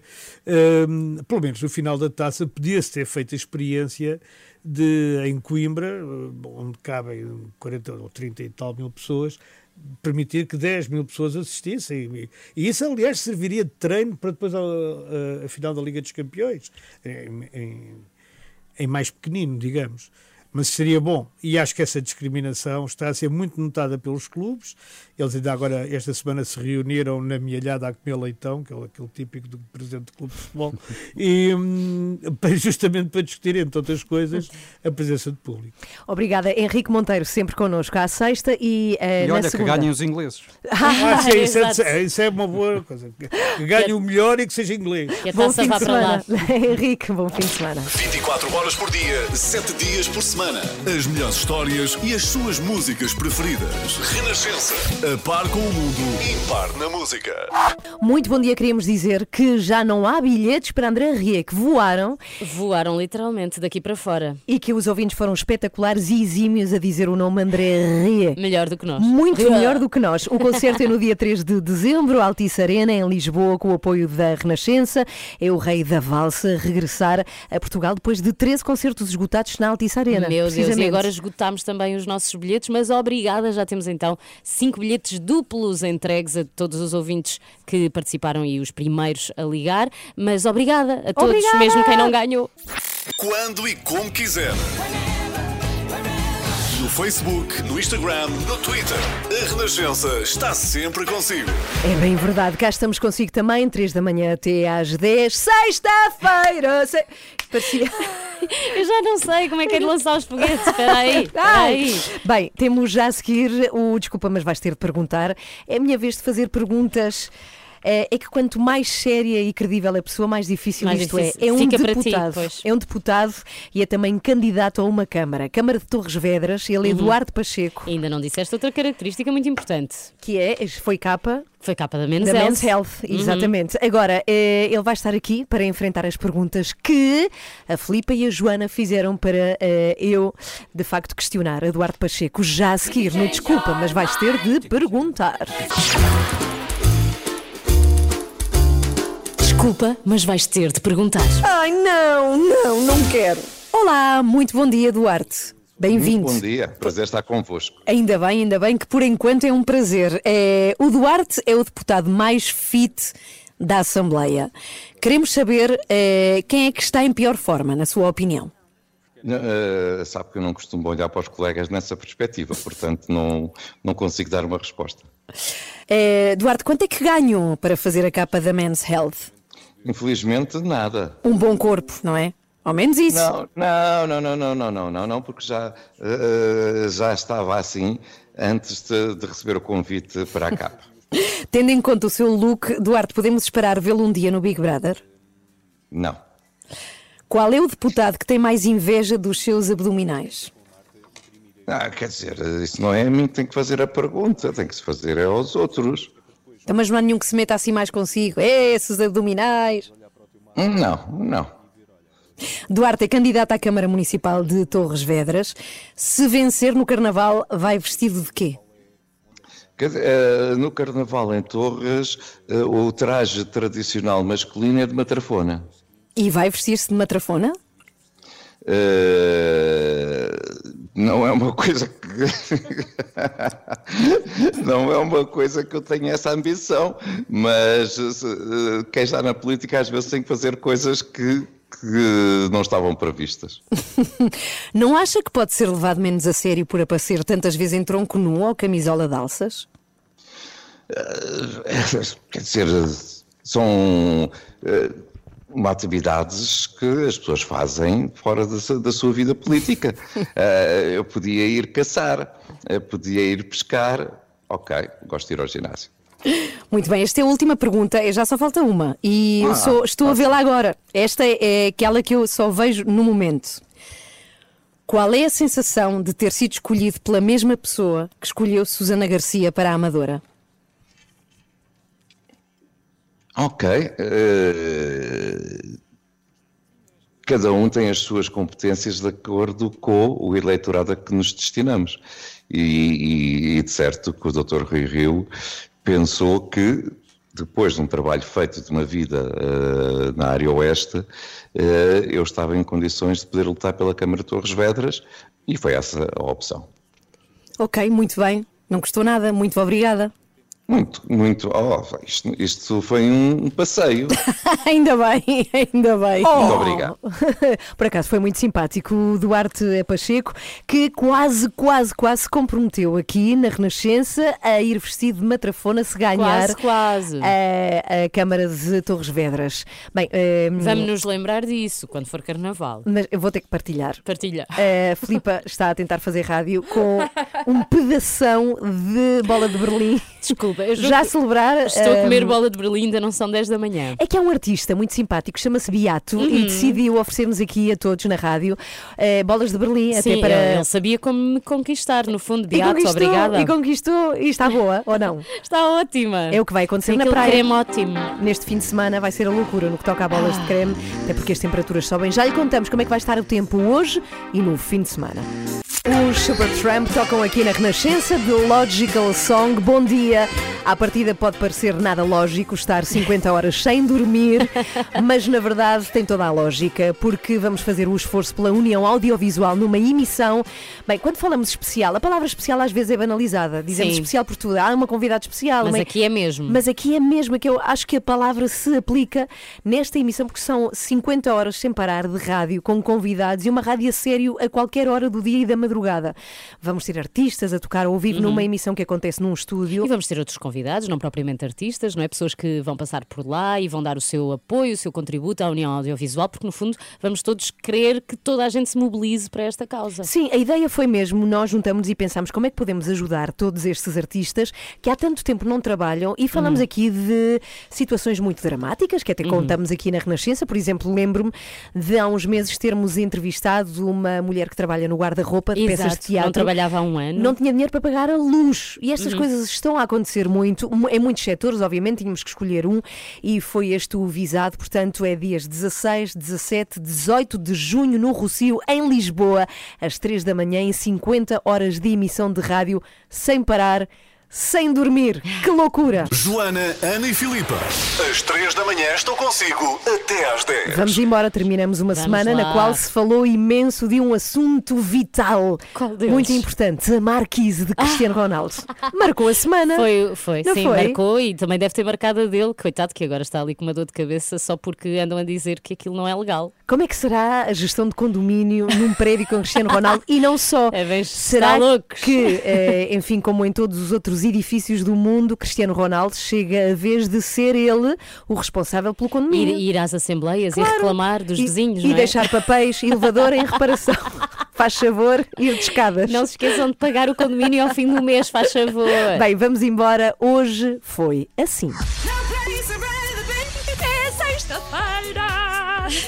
hum, pelo menos no final da taça podia-se ter feito a experiência de, em Coimbra, eh, onde cabem 40 ou 30 e tal mil pessoas, permitir que 10 mil pessoas assistissem. E, isso, aliás, serviria de treino para depois a, a- a final da Liga dos Campeões, em, em- em mais pequenino, digamos. Mas seria bom. E acho que essa discriminação está a ser muito notada pelos clubes. Eles ainda agora, esta semana, se reuniram na Mialhada a comer leitão, que é aquele típico do presidente do clube de futebol, e hum, justamente para discutir, entre outras coisas, a presença de público. Obrigada, Henrique Monteiro, sempre connosco à sexta e, eh, E na olha que segunda. ganhem os ingleses. Ah, sim, isso, exato. é, isso é uma boa coisa. Que ganhe o melhor e que seja inglês. Bom fim de semana. Henrique, bom fim de semana. 24 horas por dia, 7 dias por semana. As melhores histórias e as suas músicas preferidas. Renascença. A par com o mundo. Impar na música. Muito bom dia, queríamos dizer que já não há bilhetes para André Rie, que voaram. Voaram literalmente daqui para fora. E que os ouvintes foram espetaculares e exímios a dizer o nome André Rie. Melhor do que nós. Muito melhor do que nós. O concerto é no dia 3 de dezembro, Altice Arena, em Lisboa, com o apoio da Renascença. É o rei da valsa regressar a Portugal depois de 13 concertos esgotados na Altice Arena. Meu Deus, e agora esgotámos também os nossos bilhetes, mas obrigada, já temos então cinco bilhetes duplos entregues a todos os ouvintes que participaram e os primeiros a ligar. Mas obrigada a todos, Obrigada! mesmo quem não ganhou. Quando e como quiser. No Facebook, no Instagram, no Twitter. A Renascença está sempre consigo. É bem verdade, cá estamos consigo também, 3 da manhã até às 10, sexta-feira. Se... Parecia. Eu já não sei como é que é de lançar os foguetes. Espera aí, espera aí. Bem, temos já a seguir o Desculpa, mas vais ter de perguntar. É a minha vez de fazer perguntas. É é que quanto mais séria e credível a pessoa, mais difícil Mais isto difícil. é. É um Fica ti, deputado. pois. é um deputado e é também candidato a uma Câmara. Câmara de Torres Vedras. Ele é Uhum. Eduardo Pacheco. Ainda não disseste outra característica muito importante. Que é, foi capa Foi capa da Men's da Health. Men's Health, Uhum. exatamente. Agora, eh, ele vai estar aqui para enfrentar as perguntas que a Filipa e a Joana fizeram para eh, eu, de facto, questionar Eduardo Pacheco. Já a seguir, no Desculpa, mas vais ter de perguntar. Desculpa, mas vais ter de perguntar. Ai, não, não, não quero. Olá, muito bom dia, Duarte. Bem-vindo. Muito bom dia, prazer estar convosco. Ainda bem, ainda bem que por enquanto é um prazer. É, o Duarte é o deputado mais fit da Assembleia. Queremos saber eh, quem é que está em pior forma, na sua opinião. Eh, sabe que eu não costumo olhar para os colegas nessa perspectiva, portanto não, não consigo dar uma resposta. Eh, Duarte, quanto é que ganhou para fazer a capa da Men's Health? Infelizmente, nada. Um bom corpo, não é? Ao menos isso. Não, não, não, não, não, não, não, não, porque já, uh, já estava assim antes de, de receber o convite para a capa. Tendo em conta o seu look, Duarte, podemos esperar vê-lo um dia no Big Brother? Não. Qual é o deputado que tem mais inveja dos seus abdominais? Ah, quer dizer, isso não é a mim que tem que fazer a pergunta, tem que se fazer é aos outros. Então, mas não há nenhum que se meta assim mais consigo. É, esses abdominais. Não, não. Duarte é candidato à Câmara Municipal de Torres Vedras. Se vencer no Carnaval, vai vestido de quê? Eh, no Carnaval em Torres, eh, o traje tradicional masculino é de matrafona. E vai vestir-se de matrafona? Eh, não é uma coisa que não é uma coisa que eu tenha essa ambição, mas eh, quem está na política às vezes tem que fazer coisas que, que não estavam previstas. Não acha que pode ser levado menos a sério por aparecer tantas vezes em tronco nu ou camisola de alças? Eh, Quer dizer, são. eh, uma atividades que as pessoas fazem fora da, da sua vida política. Eh, eu podia ir caçar, eu podia ir pescar. Ok, gosto de ir ao ginásio. Muito bem, esta é a última pergunta, eh, já só falta uma. E eu Ah, sou- estou a vê-la agora. Esta é aquela que eu só vejo no momento. Qual é a sensação de ter sido escolhido pela mesma pessoa que escolheu Susana Garcia para a Amadora? Ok. eh, cada um tem as suas competências de acordo com o eleitorado a que nos destinamos. E, e- e de certo que o Dr. Rui Rio pensou que, depois de um trabalho feito de uma vida eh, na área oeste, eh, eu estava em condições de poder lutar pela Câmara de Torres Vedras e foi essa a opção. Ok, muito bem. Não custou nada, muito obrigada. Muito, muito. Oh, isto, isto foi um passeio. ainda bem, ainda bem. Muito obrigado. Por acaso foi muito simpático o Duarte Pacheco, que quase, quase, quase se comprometeu aqui na Renascença a ir vestido de matrafona se ganhar Quase, quase. A, a Câmara de Torres Vedras. Bem, eh, Vamos nos lembrar disso quando for carnaval. mas eu vou ter que partilhar. Partilha. A Filipa está a tentar fazer rádio com um pedação de bola de Berlim. Desculpa, juro Já celebrar. Estou a comer bola de Berlim, ainda não são 10 da manhã. É que há um artista muito simpático, chama-se Beato, e Uhum. decidiu oferecer-nos aqui a todos na rádio eh, bolas de Berlim, Sim, até para. ele sabia como me conquistar, no fundo, E Beato, conquistou, obrigada. E conquistou, e está boa, ou não? Está ótima. É o que vai acontecer Tem na praia. creme ótimo. Neste fim de semana vai ser a loucura no que toca a bolas de creme, até porque as temperaturas sobem. Já lhe contamos como é que vai estar o tempo hoje e no fim de semana. Os Supertramp tocam aqui na Renascença de Logical Song. Bom dia. À partida pode parecer nada lógico estar 50 horas sem dormir, mas na verdade tem toda a lógica, porque vamos fazer o esforço pela união audiovisual numa emissão. Bem, quando falamos especial, a palavra especial às vezes é banalizada. Dizemos Sim. especial por tudo. Há uma convidada especial. Mas aqui é mesmo. Mas aqui é mesmo que eu acho que a palavra se aplica nesta emissão, porque são 50 horas sem parar de rádio, com convidados e uma rádio a sério a qualquer hora do dia e da madrugada. Vamos ter artistas a tocar ao vivo Uhum. numa emissão que acontece num estúdio. E vamos ter outros convidados, não propriamente artistas, não é? Pessoas que vão passar por lá e vão dar o seu apoio, o seu contributo à União Audiovisual, porque no fundo vamos todos querer que toda a gente se mobilize para esta causa. Sim, a ideia foi mesmo, nós juntamos e pensamos como é que podemos ajudar todos estes artistas que há tanto tempo não trabalham e falamos Uhum. aqui de situações muito dramáticas que até Uhum. contamos aqui na Renascença. Por exemplo, lembro-me de há uns meses termos entrevistado uma mulher que trabalha no guarda-roupa peças de teatro. não trabalhava há um ano. Não tinha dinheiro para pagar a luz. E estas Uhum. coisas estão a acontecer muito, mu- em muitos setores, obviamente, tínhamos que escolher um e foi este o visado. Portanto, é dias 16, 17, 18 de junho no Rocio, em Lisboa, às 3 da manhã, em 50 horas de emissão de rádio, sem parar, sem dormir. Que loucura! Joana, Ana e Filipa. Às três da manhã estou consigo até às 10. Vamos embora, terminamos uma Vamos semana na lá. qual se falou imenso de um assunto vital, deles? muito importante, a Marquise de Cristiano Ronaldo. Marcou a semana. Foi, foi, Não sim, foi? marcou e também deve ter marcado a dele, coitado, que agora está ali com uma dor de cabeça só porque andam a dizer que aquilo não é legal. Como é que será a gestão de condomínio num prédio com Cristiano Ronaldo? E não só. É bem, será está loucos. que, eh, enfim, como em todos os outros edifícios do mundo, Cristiano Ronaldo chega a vez de ser ele o responsável pelo condomínio? Ir, ir às assembleias Claro. e reclamar dos E- vizinhos, e não é? deixar papéis, elevador em reparação. Faz favor, ir de escadas. Não se esqueçam de pagar o condomínio ao fim do mês, faz favor. Bem, vamos embora. Hoje foi assim. É sexta-feira!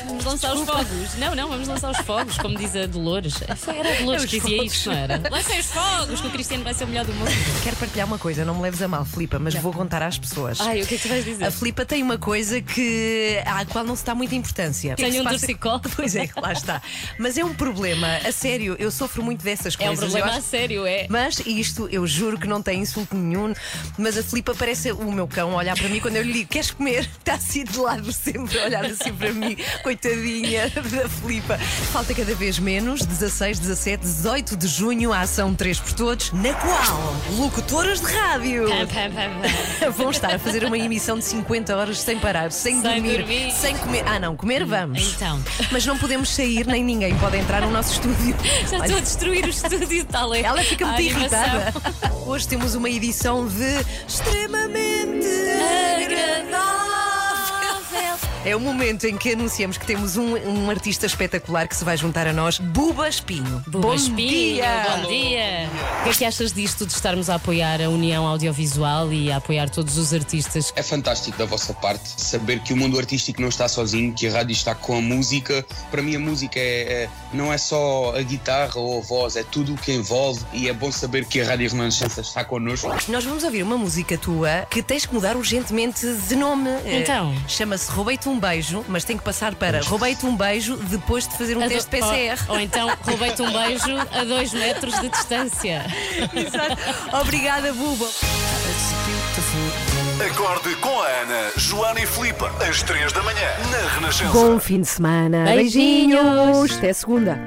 Vamos lançar os fogos. Não, não, vamos lançar os fogos, como diz a Dolores. Foi- Era a Dolores que dizia isto, não era? Lancem os fogos, que o Cristiano vai ser o melhor do mundo. Quero partilhar uma coisa, não me leves a mal, Filipa, mas vou contar às pessoas. Ai, o que é que tu vais dizer? A Filipa tem uma coisa que à qual não se dá muita importância. Tem O que se um passa- torcicolo. Pois é, lá está. Mas é um problema, a sério, eu sofro muito dessas É um coisas. problema eu a acho- sério, é. Mas isto, eu juro que não tem insulto nenhum, mas a Filipa parece o meu cão a olhar para mim quando eu lhe digo: Queres comer? Está assim de lado sempre, a olhar assim para mim, coitadinha da Filipa. Falta cada vez menos, 16, 17, 18 de junho, a ação 3 por Todos, na qual locutoras de rádio vão estar a fazer uma emissão de 50 horas sem parar, sem, Sem dormir, dormir. sem comer. Ah, não, comer vamos. Então. Mas não podemos sair, nem ninguém pode entrar no nosso estúdio. Já Olha, estou a destruir o estúdio, tal é. ela fica muito irritada. Hoje temos uma edição de extremamente agradável. É o momento em que anunciamos que temos um, um artista espetacular que se vai juntar a nós, Buba Espinho. Buba bom Espinho, dia! bom dia! O que é que achas disto de estarmos a apoiar a União Audiovisual e a apoiar todos os artistas? É fantástico da vossa parte saber que o mundo artístico não está sozinho, que a rádio está com a música. Para mim, a música é, é- não é só a guitarra ou a voz, é tudo o que envolve e é bom saber que a Rádio Renascença está connosco. Nós vamos ouvir uma música tua que tens que mudar urgentemente de nome. Eh, Então? Chama-se Roubei-te um beijo, mas tem que passar para Roubei-te um beijo depois de fazer um A do- teste PCR. Ou, ou então roubei-te um beijo a dois metros de distância. Exato. Obrigada, Buba. Acorde com a Ana, Joana e Filipe, às 3 da manhã, na Renascença. Bom fim de semana. Beijinhos. Beijinhos. Até segunda.